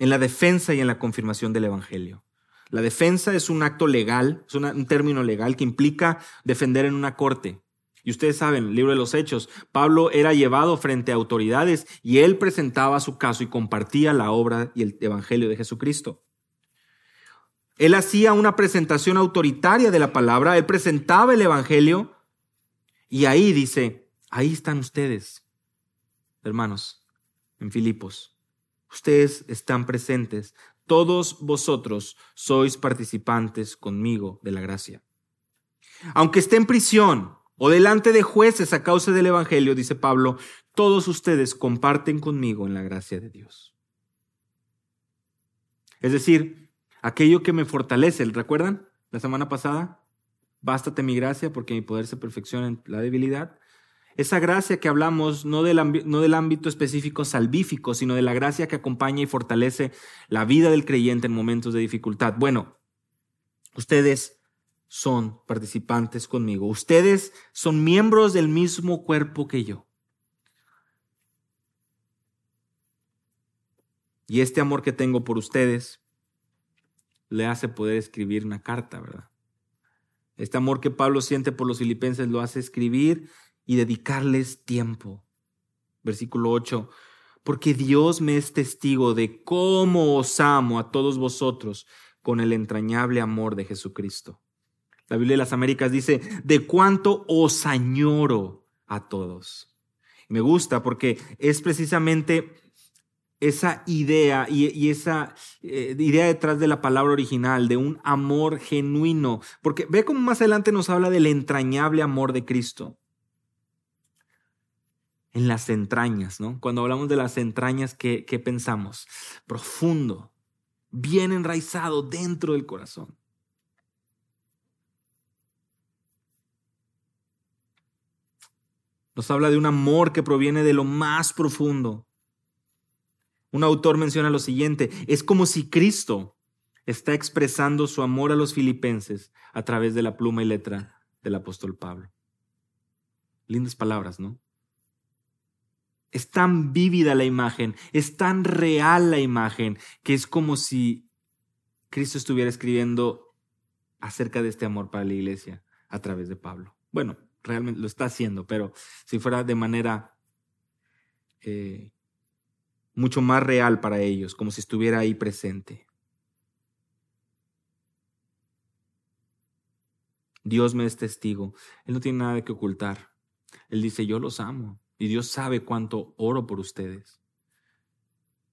Speaker 1: en la defensa y en la confirmación del Evangelio. La defensa es un acto legal, es un término legal que implica defender en una corte. Y ustedes saben, libro de los Hechos, Pablo era llevado frente a autoridades y él presentaba su caso y compartía la obra y el Evangelio de Jesucristo. Él hacía una presentación autoritaria de la palabra, él presentaba el Evangelio y ahí dice, ahí están ustedes, hermanos, en Filipos. Ustedes están presentes todos vosotros sois participantes conmigo de la gracia. Aunque esté en prisión o delante de jueces a causa del Evangelio, dice Pablo, todos ustedes comparten conmigo en la gracia de Dios. Es decir, aquello que me fortalece, ¿recuerdan? La semana pasada, bástate mi gracia porque mi poder se perfecciona en la debilidad. Esa gracia que hablamos no del, no del ámbito específico salvífico, sino de la gracia que acompaña y fortalece la vida del creyente en momentos de dificultad. Bueno, Ustedes son participantes conmigo. Ustedes son miembros del mismo cuerpo que yo. Y este amor que tengo por ustedes le hace poder escribir una carta, ¿verdad? Este amor que Pablo siente por los filipenses lo hace escribir y dedicarles tiempo. Versículo 8. Porque Dios me es testigo de cómo os amo a todos vosotros con el entrañable amor de Jesucristo. La Biblia de las Américas dice, de cuánto os añoro a todos. Me gusta porque es precisamente esa idea y, esa eh, idea detrás de la palabra original, de un amor genuino, porque ve cómo más adelante nos habla del entrañable amor de Cristo. En las entrañas, ¿no? Cuando hablamos de las entrañas, ¿qué, qué pensamos? Profundo, bien enraizado dentro del corazón. Nos habla de un amor que proviene de lo más profundo, un autor menciona lo siguiente, es como si Cristo está expresando su amor a los filipenses a través de la pluma y letra del apóstol Pablo. Lindas palabras, ¿no? Es tan vívida la imagen, es tan real la imagen, que es como si Cristo estuviera escribiendo acerca de este amor para la iglesia a través de Pablo. Bueno, realmente lo está haciendo, pero si fuera de manera eh, mucho más real para ellos, como si estuviera ahí presente. Dios me es testigo. Él no tiene nada que ocultar. Él dice, yo los amo. Y Dios sabe cuánto oro por ustedes.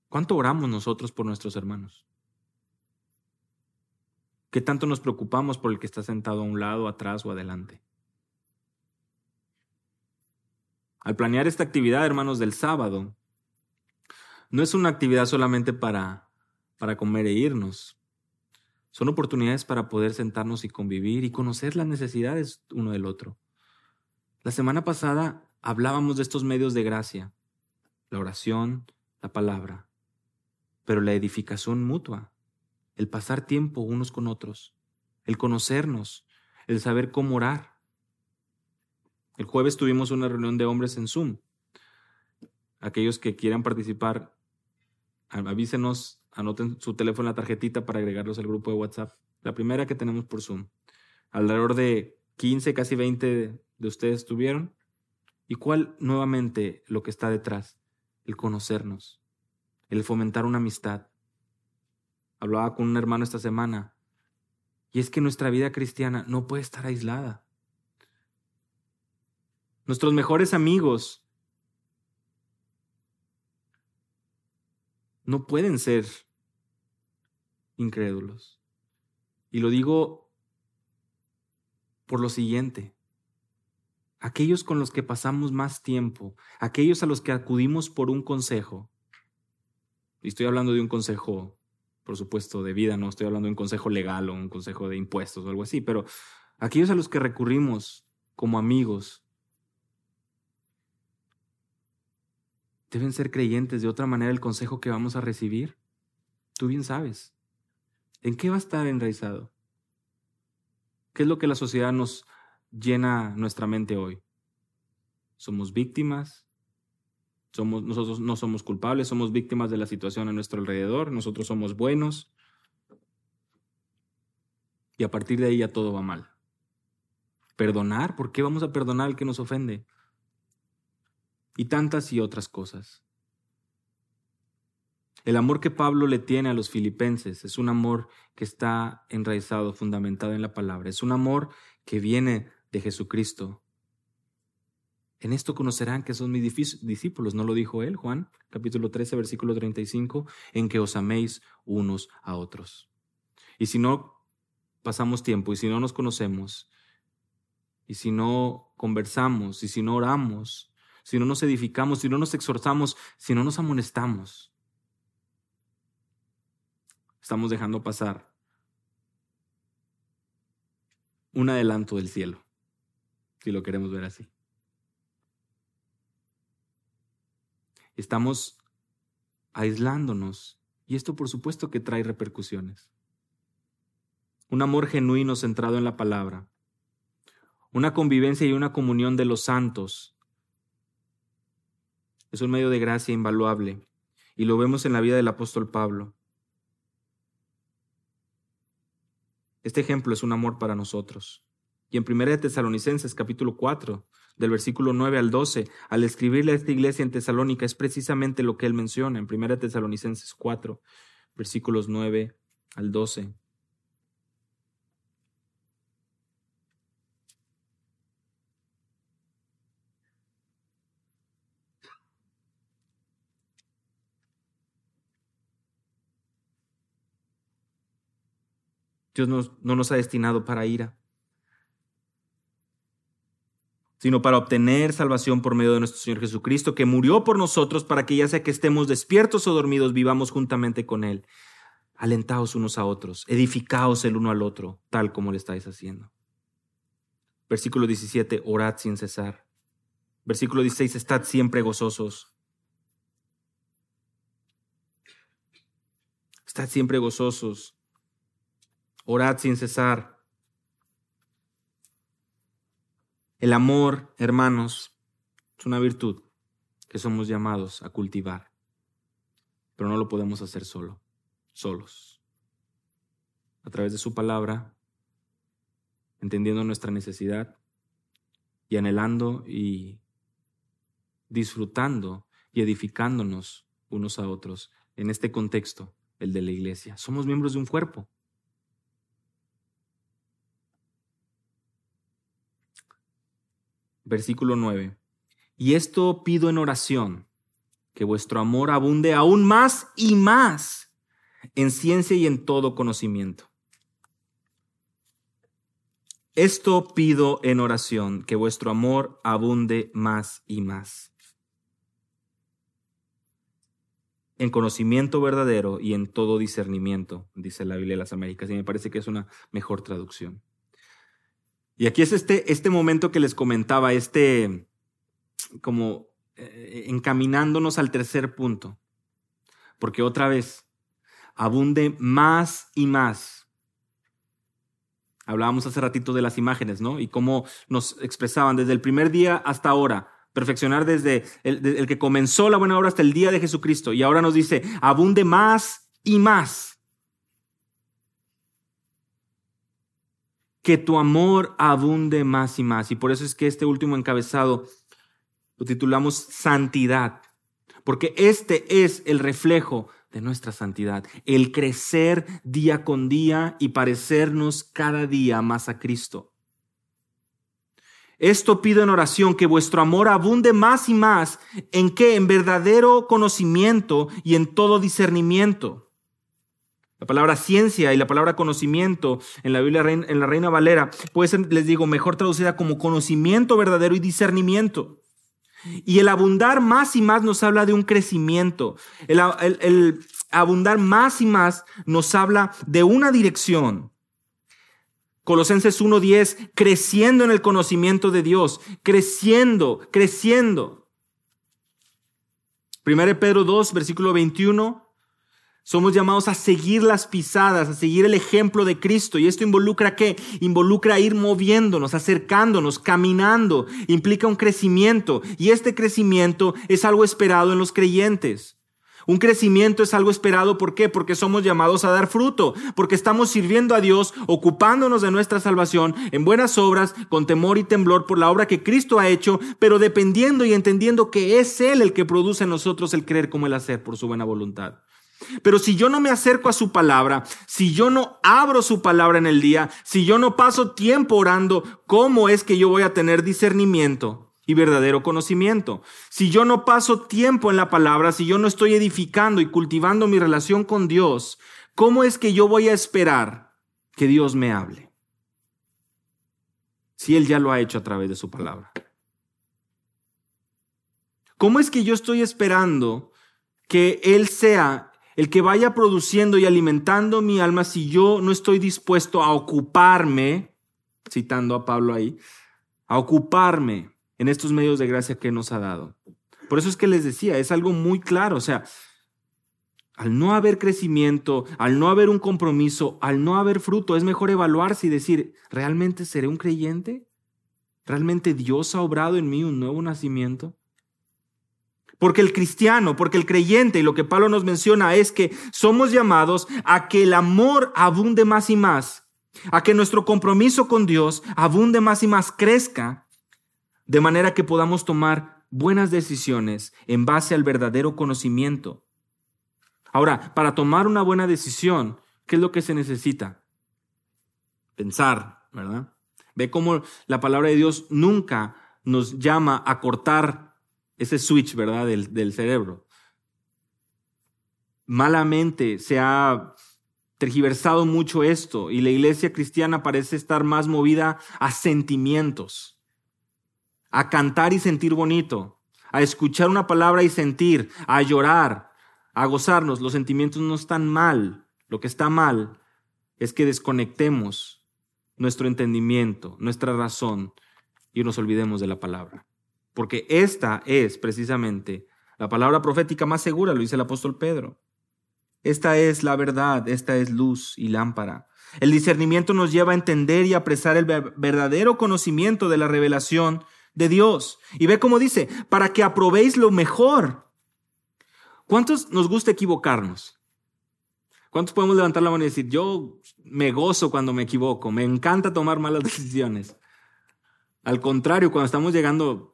Speaker 1: ¿Cuánto oramos nosotros por nuestros hermanos? ¿Qué tanto nos preocupamos por el que está sentado a un lado, atrás o adelante? Al planear esta actividad, hermanos, del sábado, no es una actividad solamente para, para comer e irnos. Son oportunidades para poder sentarnos y convivir y conocer las necesidades uno del otro. La semana pasada hablábamos de estos medios de gracia, la oración, la palabra, pero la edificación mutua, el pasar tiempo unos con otros, el conocernos, el saber cómo orar. El jueves tuvimos una reunión de hombres en Zoom. Aquellos que quieran participar avísenos, anoten su teléfono en la tarjetita para agregarlos al grupo de WhatsApp. La primera que tenemos por Zoom. Alrededor de 15, casi 20 de ustedes estuvieron. ¿Y cuál nuevamente lo que está detrás? El conocernos, el fomentar una amistad. Hablaba con un hermano esta semana y es que nuestra vida cristiana no puede estar aislada. Nuestros mejores amigos no pueden ser incrédulos. Y lo digo por lo siguiente. Aquellos con los que pasamos más tiempo, aquellos a los que acudimos por un consejo, y estoy hablando de un consejo, por supuesto, de vida, no estoy hablando de un consejo legal o un consejo de impuestos o algo así, pero aquellos a los que recurrimos como amigos, deben ser creyentes, de otra manera el consejo que vamos a recibir, tú bien sabes. ¿En qué va a estar enraizado? ¿Qué es lo que la sociedad nos llena nuestra mente hoy? ¿Somos víctimas? Somos, nosotros no somos culpables, somos víctimas de la situación a nuestro alrededor, nosotros somos buenos. Y a partir de ahí ya todo va mal. Perdonar, ¿por qué vamos a perdonar al que nos ofende? y tantas y otras cosas. El amor que Pablo le tiene a los filipenses es un amor que está enraizado, fundamentado en la palabra. Es un amor que viene de Jesucristo. En esto conocerán que son mis discípulos, ¿no lo dijo él, Juan, capítulo 13, versículo 35, en que os améis unos a otros. Y si no pasamos tiempo, y si no nos conocemos, y si no conversamos, y si no oramos, si no nos edificamos, si no nos exhortamos, si no nos amonestamos, estamos dejando pasar un adelanto del cielo, si lo queremos ver así. Estamos aislándonos y esto por supuesto que trae repercusiones. un amor genuino centrado en la palabra, una convivencia y una comunión de los santos. Es un medio de gracia invaluable y lo vemos en la vida del apóstol Pablo. Este ejemplo es un amor para nosotros. Y en 1 Tesalonicenses capítulo 4, del versículo 9 al 12, al escribirle a esta iglesia en Tesalónica, es precisamente lo que él menciona en 1 Tesalonicenses 4, versículos 9 al 12. Dios no nos ha destinado para ira, sino para obtener salvación por medio de nuestro Señor Jesucristo, que murió por nosotros para que ya sea que estemos despiertos o dormidos, vivamos juntamente con Él. Alentaos unos a otros, edificaos el uno al otro, tal como le estáis haciendo. Versículo 17, orad sin cesar. Versículo 16, estad siempre gozosos. Estad siempre gozosos. Orad sin cesar. El amor, hermanos, es una virtud que somos llamados a cultivar, pero no lo podemos hacer solo, solos. A través de su palabra, entendiendo nuestra necesidad y anhelando y disfrutando y edificándonos unos a otros en este contexto, el de la iglesia. Somos miembros de un cuerpo. Versículo 9. Y esto pido en oración, que vuestro amor abunde aún más y más en ciencia y en todo conocimiento. Esto pido en oración, que vuestro amor abunde más y más. En conocimiento verdadero y en todo discernimiento, dice la Biblia de las Américas, y me parece que es una mejor traducción. Y aquí es este, este momento que les comentaba, este como eh, encaminándonos al tercer punto. Porque otra vez, abunde más y más. Hablábamos hace ratito de las imágenes, ¿no? Y cómo nos expresaban desde el primer día hasta ahora. Perfeccionar desde el, el que comenzó la buena obra hasta el día de Jesucristo. Y ahora nos dice, abunde más y más. Que tu amor abunde más y más. Y por eso es que este último encabezado lo titulamos santidad, porque este es el reflejo de nuestra santidad, el crecer día con día y parecernos cada día más a Cristo. Esto pido en oración, que vuestro amor abunde más y más en que en verdadero conocimiento y en todo discernimiento la palabra ciencia y la palabra conocimiento en la Biblia, en la Reina Valera, puede ser, les digo, mejor traducida como conocimiento verdadero y discernimiento. Y el abundar más y más nos habla de un crecimiento. El, abundar más y más nos habla de una dirección. Colosenses 1.10, creciendo en el conocimiento de Dios, creciendo, creciendo. 1 Pedro 2, versículo 21, somos llamados a seguir las pisadas, a seguir el ejemplo de Cristo. ¿Y esto involucra qué? Involucra ir moviéndonos, acercándonos, caminando. Implica un crecimiento. Y este crecimiento es algo esperado en los creyentes. Un crecimiento es algo esperado, ¿por qué? Porque somos llamados a dar fruto, porque estamos sirviendo a Dios, ocupándonos de nuestra salvación en buenas obras, con temor y temblor por la obra que Cristo ha hecho, pero dependiendo y entendiendo que es Él el que produce en nosotros el creer como el hacer por su buena voluntad. Pero si yo no me acerco a su palabra, si yo no abro su palabra en el día, si yo no paso tiempo orando, ¿cómo es que yo voy a tener discernimiento y verdadero conocimiento? Si yo no paso tiempo en la palabra, si yo no estoy edificando y cultivando mi relación con Dios, ¿cómo es que yo voy a esperar que Dios me hable? Si Él ya lo ha hecho a través de su palabra. ¿Cómo es que yo estoy esperando que Él sea el que vaya produciendo y alimentando mi alma si yo no estoy dispuesto a ocuparme, citando a Pablo ahí, a ocuparme en estos medios de gracia que nos ha dado. Por eso es que les decía, es algo muy claro, o sea, al no haber crecimiento, al no haber un compromiso, al no haber fruto, es mejor evaluarse y decir, ¿realmente seré un creyente? ¿Realmente Dios ha obrado en mí un nuevo nacimiento? Porque el cristiano, porque el creyente, y lo que Pablo nos menciona es que somos llamados a que el amor abunde más y más, a que nuestro compromiso con Dios abunde más y más, crezca, de manera que podamos tomar buenas decisiones en base al verdadero conocimiento Ahora, para tomar una buena decisión, ¿qué es lo que se necesita? Pensar, ¿verdad? Ve cómo la palabra de Dios nunca nos llama a cortar ese switch, ¿verdad? Del, del cerebro. Malamente se ha tergiversado mucho esto y la iglesia cristiana parece estar más movida a sentimientos, a cantar y sentir bonito, a escuchar una palabra y sentir, a llorar, a gozarnos. Los sentimientos no están mal. Lo que está mal es que desconectemos nuestro entendimiento, nuestra razón y nos olvidemos de la palabra. Porque esta es precisamente la palabra profética más segura, lo dice el apóstol Pedro. Esta es la verdad, esta es luz y lámpara. El discernimiento nos lleva a entender y apresar el verdadero conocimiento de la revelación de Dios. Y ve cómo dice, para que aprobéis lo mejor, ¿Cuántos nos gusta equivocarnos? ¿Cuántos podemos levantar la mano y decir, yo me gozo cuando me equivoco, me encanta tomar malas decisiones? Al contrario, cuando estamos llegando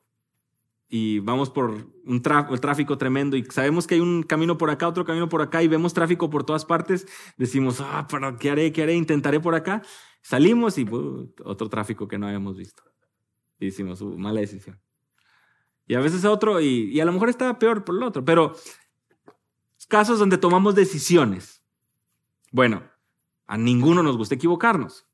Speaker 1: y vamos por un el tráfico tremendo y sabemos que hay un camino por acá, otro camino por acá y vemos tráfico por todas partes, decimos, ah, pero ¿qué haré? ¿Qué haré? Intentaré por acá. Salimos y uh, otro tráfico que no habíamos visto. Y decimos, uh, mala decisión. Y a veces otro, y, y a lo mejor está peor por el otro, pero casos donde tomamos decisiones. Bueno, a ninguno nos gusta equivocarnos.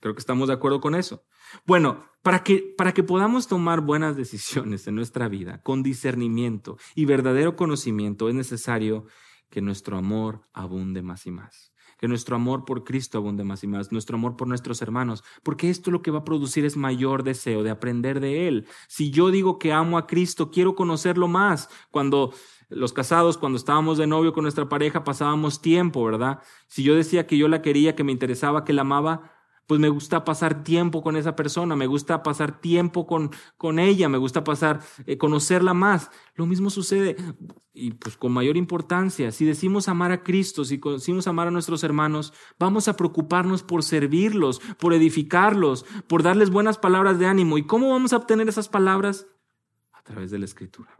Speaker 1: Creo que estamos de acuerdo con eso. Bueno, para que, para que podamos tomar buenas decisiones en nuestra vida con discernimiento y verdadero conocimiento, es necesario que nuestro amor abunde más y más. Que nuestro amor por Cristo abunde más y más, nuestro amor por nuestros hermanos, porque esto lo que va a producir es mayor deseo de aprender de Él. Si yo digo que amo a Cristo, quiero conocerlo más. Cuando los casados, cuando estábamos de novio con nuestra pareja, pasábamos tiempo, ¿verdad? Si yo decía que yo la quería, que me interesaba, que la amaba, pues me gusta pasar tiempo con esa persona, me gusta pasar tiempo con, con ella, me gusta pasar, eh, conocerla más. Lo mismo sucede, y pues con mayor importancia, si decimos amar a Cristo, si decimos amar a nuestros hermanos, vamos a preocuparnos por servirlos, por edificarlos, por darles buenas palabras de ánimo. ¿Y cómo vamos a obtener esas palabras? A través de la escritura.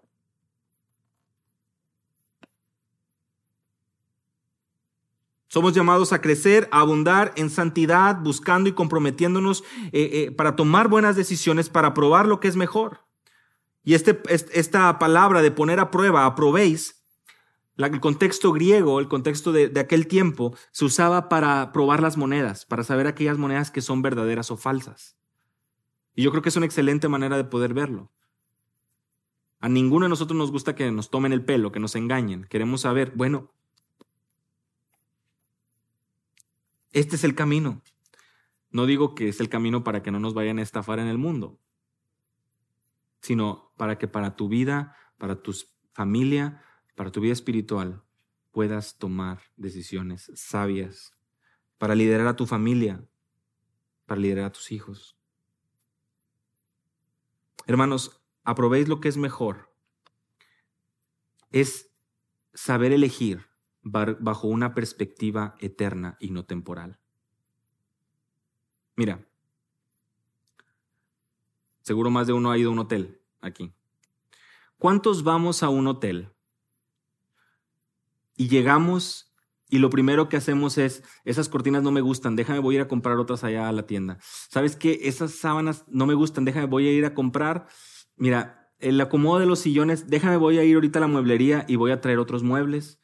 Speaker 1: Somos llamados a crecer, a abundar en santidad, buscando y comprometiéndonos eh, eh, para tomar buenas decisiones, para probar lo que es mejor. Y este, esta palabra de poner a prueba, aprobéis, el contexto griego, el contexto de, de, aquel tiempo, se usaba para probar las monedas, para saber aquellas monedas que son verdaderas o falsas. Y yo creo que es una excelente manera de poder verlo. A ninguno de nosotros nos gusta que nos tomen el pelo, que nos engañen. Queremos saber, bueno, Este es el camino. No digo que es el camino para que no nos vayan a estafar en el mundo, sino para que para tu vida, para tu familia, para tu vida espiritual, puedas tomar decisiones sabias para liderar a tu familia, para liderar a tus hijos. Hermanos, aprobéis lo que es mejor. Es saber elegir bajo una perspectiva eterna y no temporal. Mira, seguro más de uno ha ido a un hotel aquí. ¿Cuántos vamos a un hotel y llegamos y lo primero que hacemos es, esas cortinas no me gustan, déjame voy a ir a comprar otras allá a la tienda. ¿Sabes qué? Esas sábanas no me gustan, déjame voy a ir a comprar. Mira, el acomodo de los sillones, déjame voy a ir ahorita a la mueblería y voy a traer otros muebles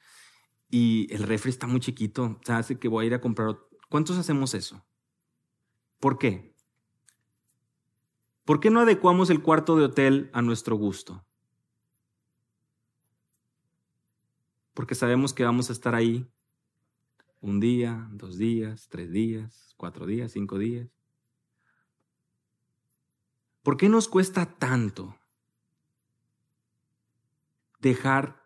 Speaker 1: y el refri está muy chiquito, o sea, hace que voy a ir a comprar. ¿Cuántos hacemos eso? ¿Por qué? ¿Por qué no adecuamos el cuarto de hotel a nuestro gusto? Porque sabemos que vamos a estar ahí un día, dos días, tres días, cuatro días, cinco días. ¿Por qué nos cuesta tanto dejar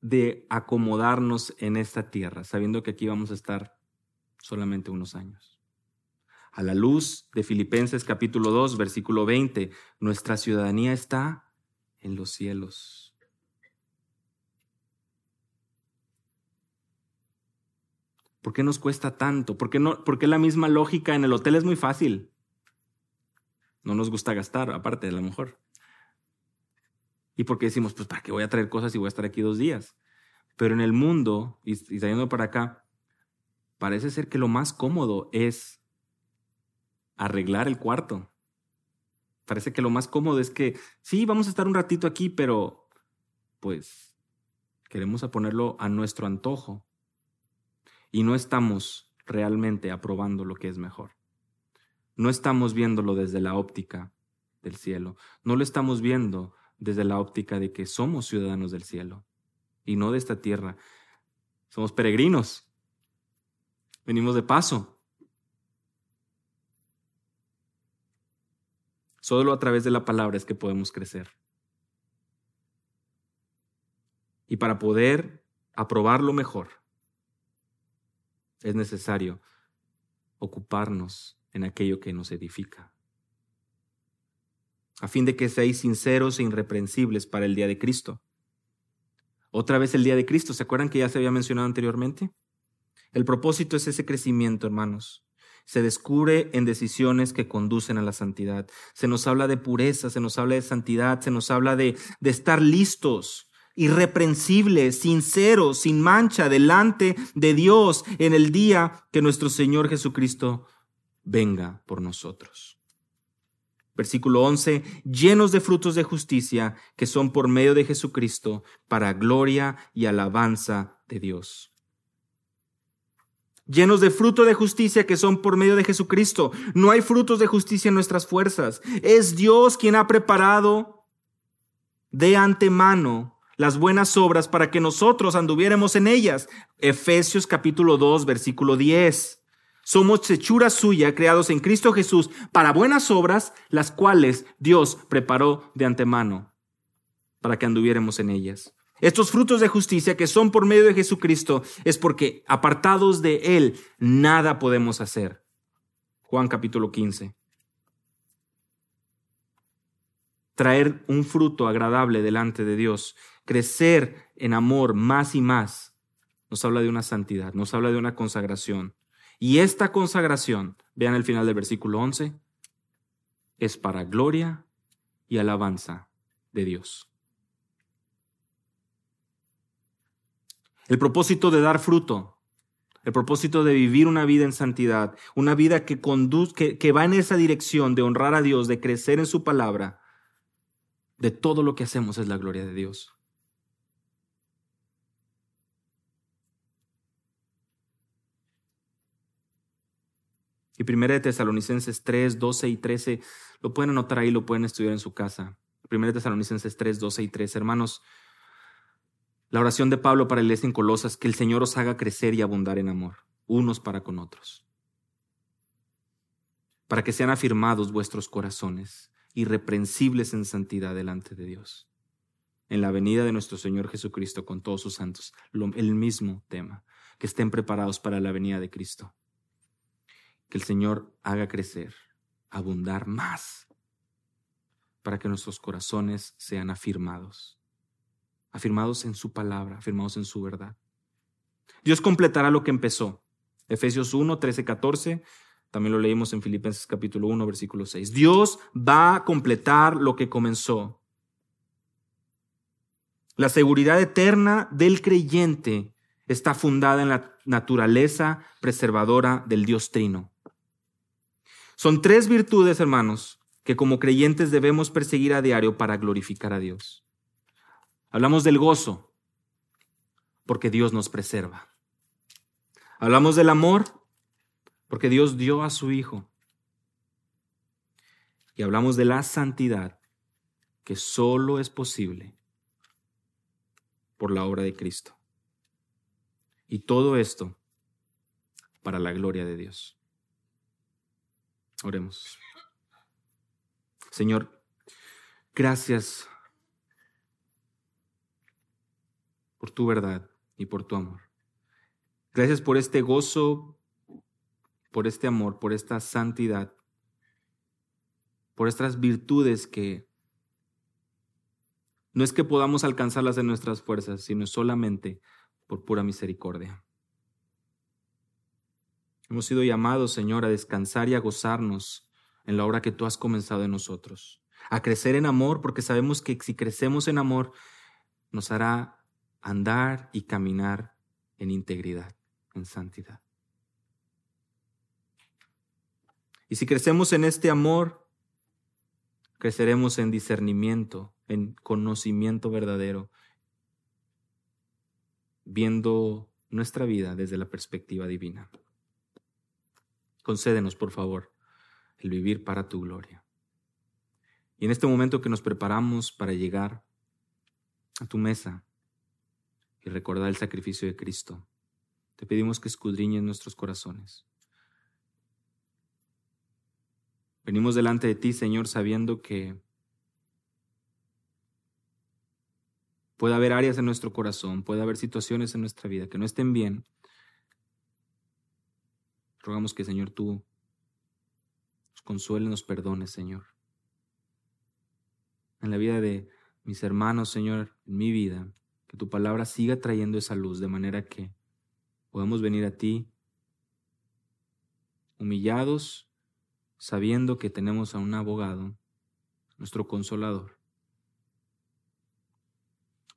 Speaker 1: de acomodarnos en esta tierra, sabiendo que aquí vamos a estar solamente unos años. A la luz de Filipenses capítulo 2, versículo 20, nuestra ciudadanía está en los cielos. ¿Por qué nos cuesta tanto? ¿Por qué, no, ¿Por qué la misma lógica en el hotel es muy fácil? No nos gusta gastar, aparte de lo mejor. ¿Y por qué decimos, pues, ¿para qué voy a traer cosas y voy a estar aquí dos días? Pero en el mundo, y, y trayendo para acá, parece ser que lo más cómodo es arreglar el cuarto. Parece que lo más cómodo es que, sí, vamos a estar un ratito aquí, pero pues queremos ponerlo a nuestro antojo. Y no estamos realmente aprobando lo que es mejor. No estamos viéndolo desde la óptica del cielo. No lo estamos viendo desde la óptica de que somos ciudadanos del cielo y no de esta tierra. Somos peregrinos. Venimos de paso. Solo a través de la palabra es que podemos crecer. Y para poder aprobar lo mejor, es necesario ocuparnos en aquello que nos edifica, a fin de que seáis sinceros e irreprensibles para el día de Cristo otra vez el día de Cristo, ¿se acuerdan que ya se había mencionado anteriormente? El propósito es ese crecimiento, hermanos. Se descubre en decisiones que conducen a la santidad. Se nos habla de pureza, se nos habla de santidad, se nos habla de, de estar listos, irreprensibles, sinceros, sin mancha, delante de Dios en el día que nuestro Señor Jesucristo venga por nosotros. Versículo 11, llenos de frutos de justicia que son por medio de Jesucristo para gloria y alabanza de Dios. Llenos de fruto de justicia que son por medio de Jesucristo. No hay frutos de justicia en nuestras fuerzas. Es Dios quien ha preparado de antemano las buenas obras para que nosotros anduviéramos en ellas. Efesios capítulo 2, versículo 10. Somos hechura suya, creados en Cristo Jesús, para buenas obras, las cuales Dios preparó de antemano para que anduviéramos en ellas. Estos frutos de justicia que son por medio de Jesucristo es porque apartados de Él nada podemos hacer. Juan capítulo 15. Traer un fruto agradable delante de Dios, crecer en amor más y más, nos habla de una santidad, nos habla de una consagración. Y esta consagración, vean el final del versículo 11, es para gloria y alabanza de Dios. El propósito de dar fruto, el propósito de vivir una vida en santidad, una vida que, que, que va en esa dirección de honrar a Dios, de crecer en su palabra, de todo lo que hacemos es la gloria de Dios. Y primera de Tesalonicenses 3, 12 y 13, lo pueden anotar ahí, lo pueden estudiar en su casa. Primera de Tesalonicenses 3, 12 y 13. Hermanos, la oración de Pablo para el iglesia en Colosas, que el Señor os haga crecer y abundar en amor, unos para con otros, para que sean afirmados vuestros corazones, irreprensibles en santidad delante de Dios. En la venida de nuestro Señor Jesucristo con todos sus santos, el mismo tema, que estén preparados para la venida de Cristo que el Señor haga crecer, abundar más, para que nuestros corazones sean afirmados, afirmados en su palabra, afirmados en su verdad. Dios completará lo que empezó. Efesios 1, 13, 14. También lo leímos en Filipenses capítulo 1, versículo 6. Dios va a completar lo que comenzó. La seguridad eterna del creyente está fundada en la naturaleza preservadora del Dios Trino. Son tres virtudes, hermanos, que como creyentes debemos perseguir a diario para glorificar a Dios. Hablamos del gozo, porque Dios nos preserva. Hablamos del amor, porque Dios dio a su Hijo. Y hablamos de la santidad, que solo es posible por la obra de Cristo. Y todo esto para la gloria de Dios. Oremos. Señor, gracias por tu verdad y por tu amor. Gracias por este gozo, por este amor, por esta santidad, por estas virtudes que no es que podamos alcanzarlas en nuestras fuerzas, sino solamente por pura misericordia. Hemos sido llamados, Señor, a descansar y a gozarnos en la obra que tú has comenzado en nosotros, a crecer en amor, porque sabemos que si crecemos en amor, nos hará andar y caminar en integridad, en santidad. Y si crecemos en este amor, creceremos en discernimiento, en conocimiento verdadero, viendo nuestra vida desde la perspectiva divina. Concédenos, por favor, el vivir para tu gloria. Y en este momento que nos preparamos para llegar a tu mesa y recordar el sacrificio de Cristo, te pedimos que escudriñes nuestros corazones. Venimos delante de ti, Señor, sabiendo que puede haber áreas en nuestro corazón, puede haber situaciones en nuestra vida que no estén bien. Rogamos que, Señor, tú nos consuele, nos perdones, Señor. En la vida de mis hermanos, Señor, en mi vida, que tu palabra siga trayendo esa luz de manera que podamos venir a ti humillados sabiendo que tenemos a un abogado, nuestro consolador.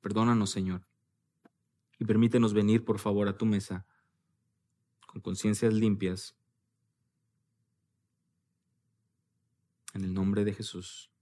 Speaker 1: Perdónanos, Señor, y permítenos venir, por favor, a tu mesa con conciencias limpias. En el nombre de Jesús.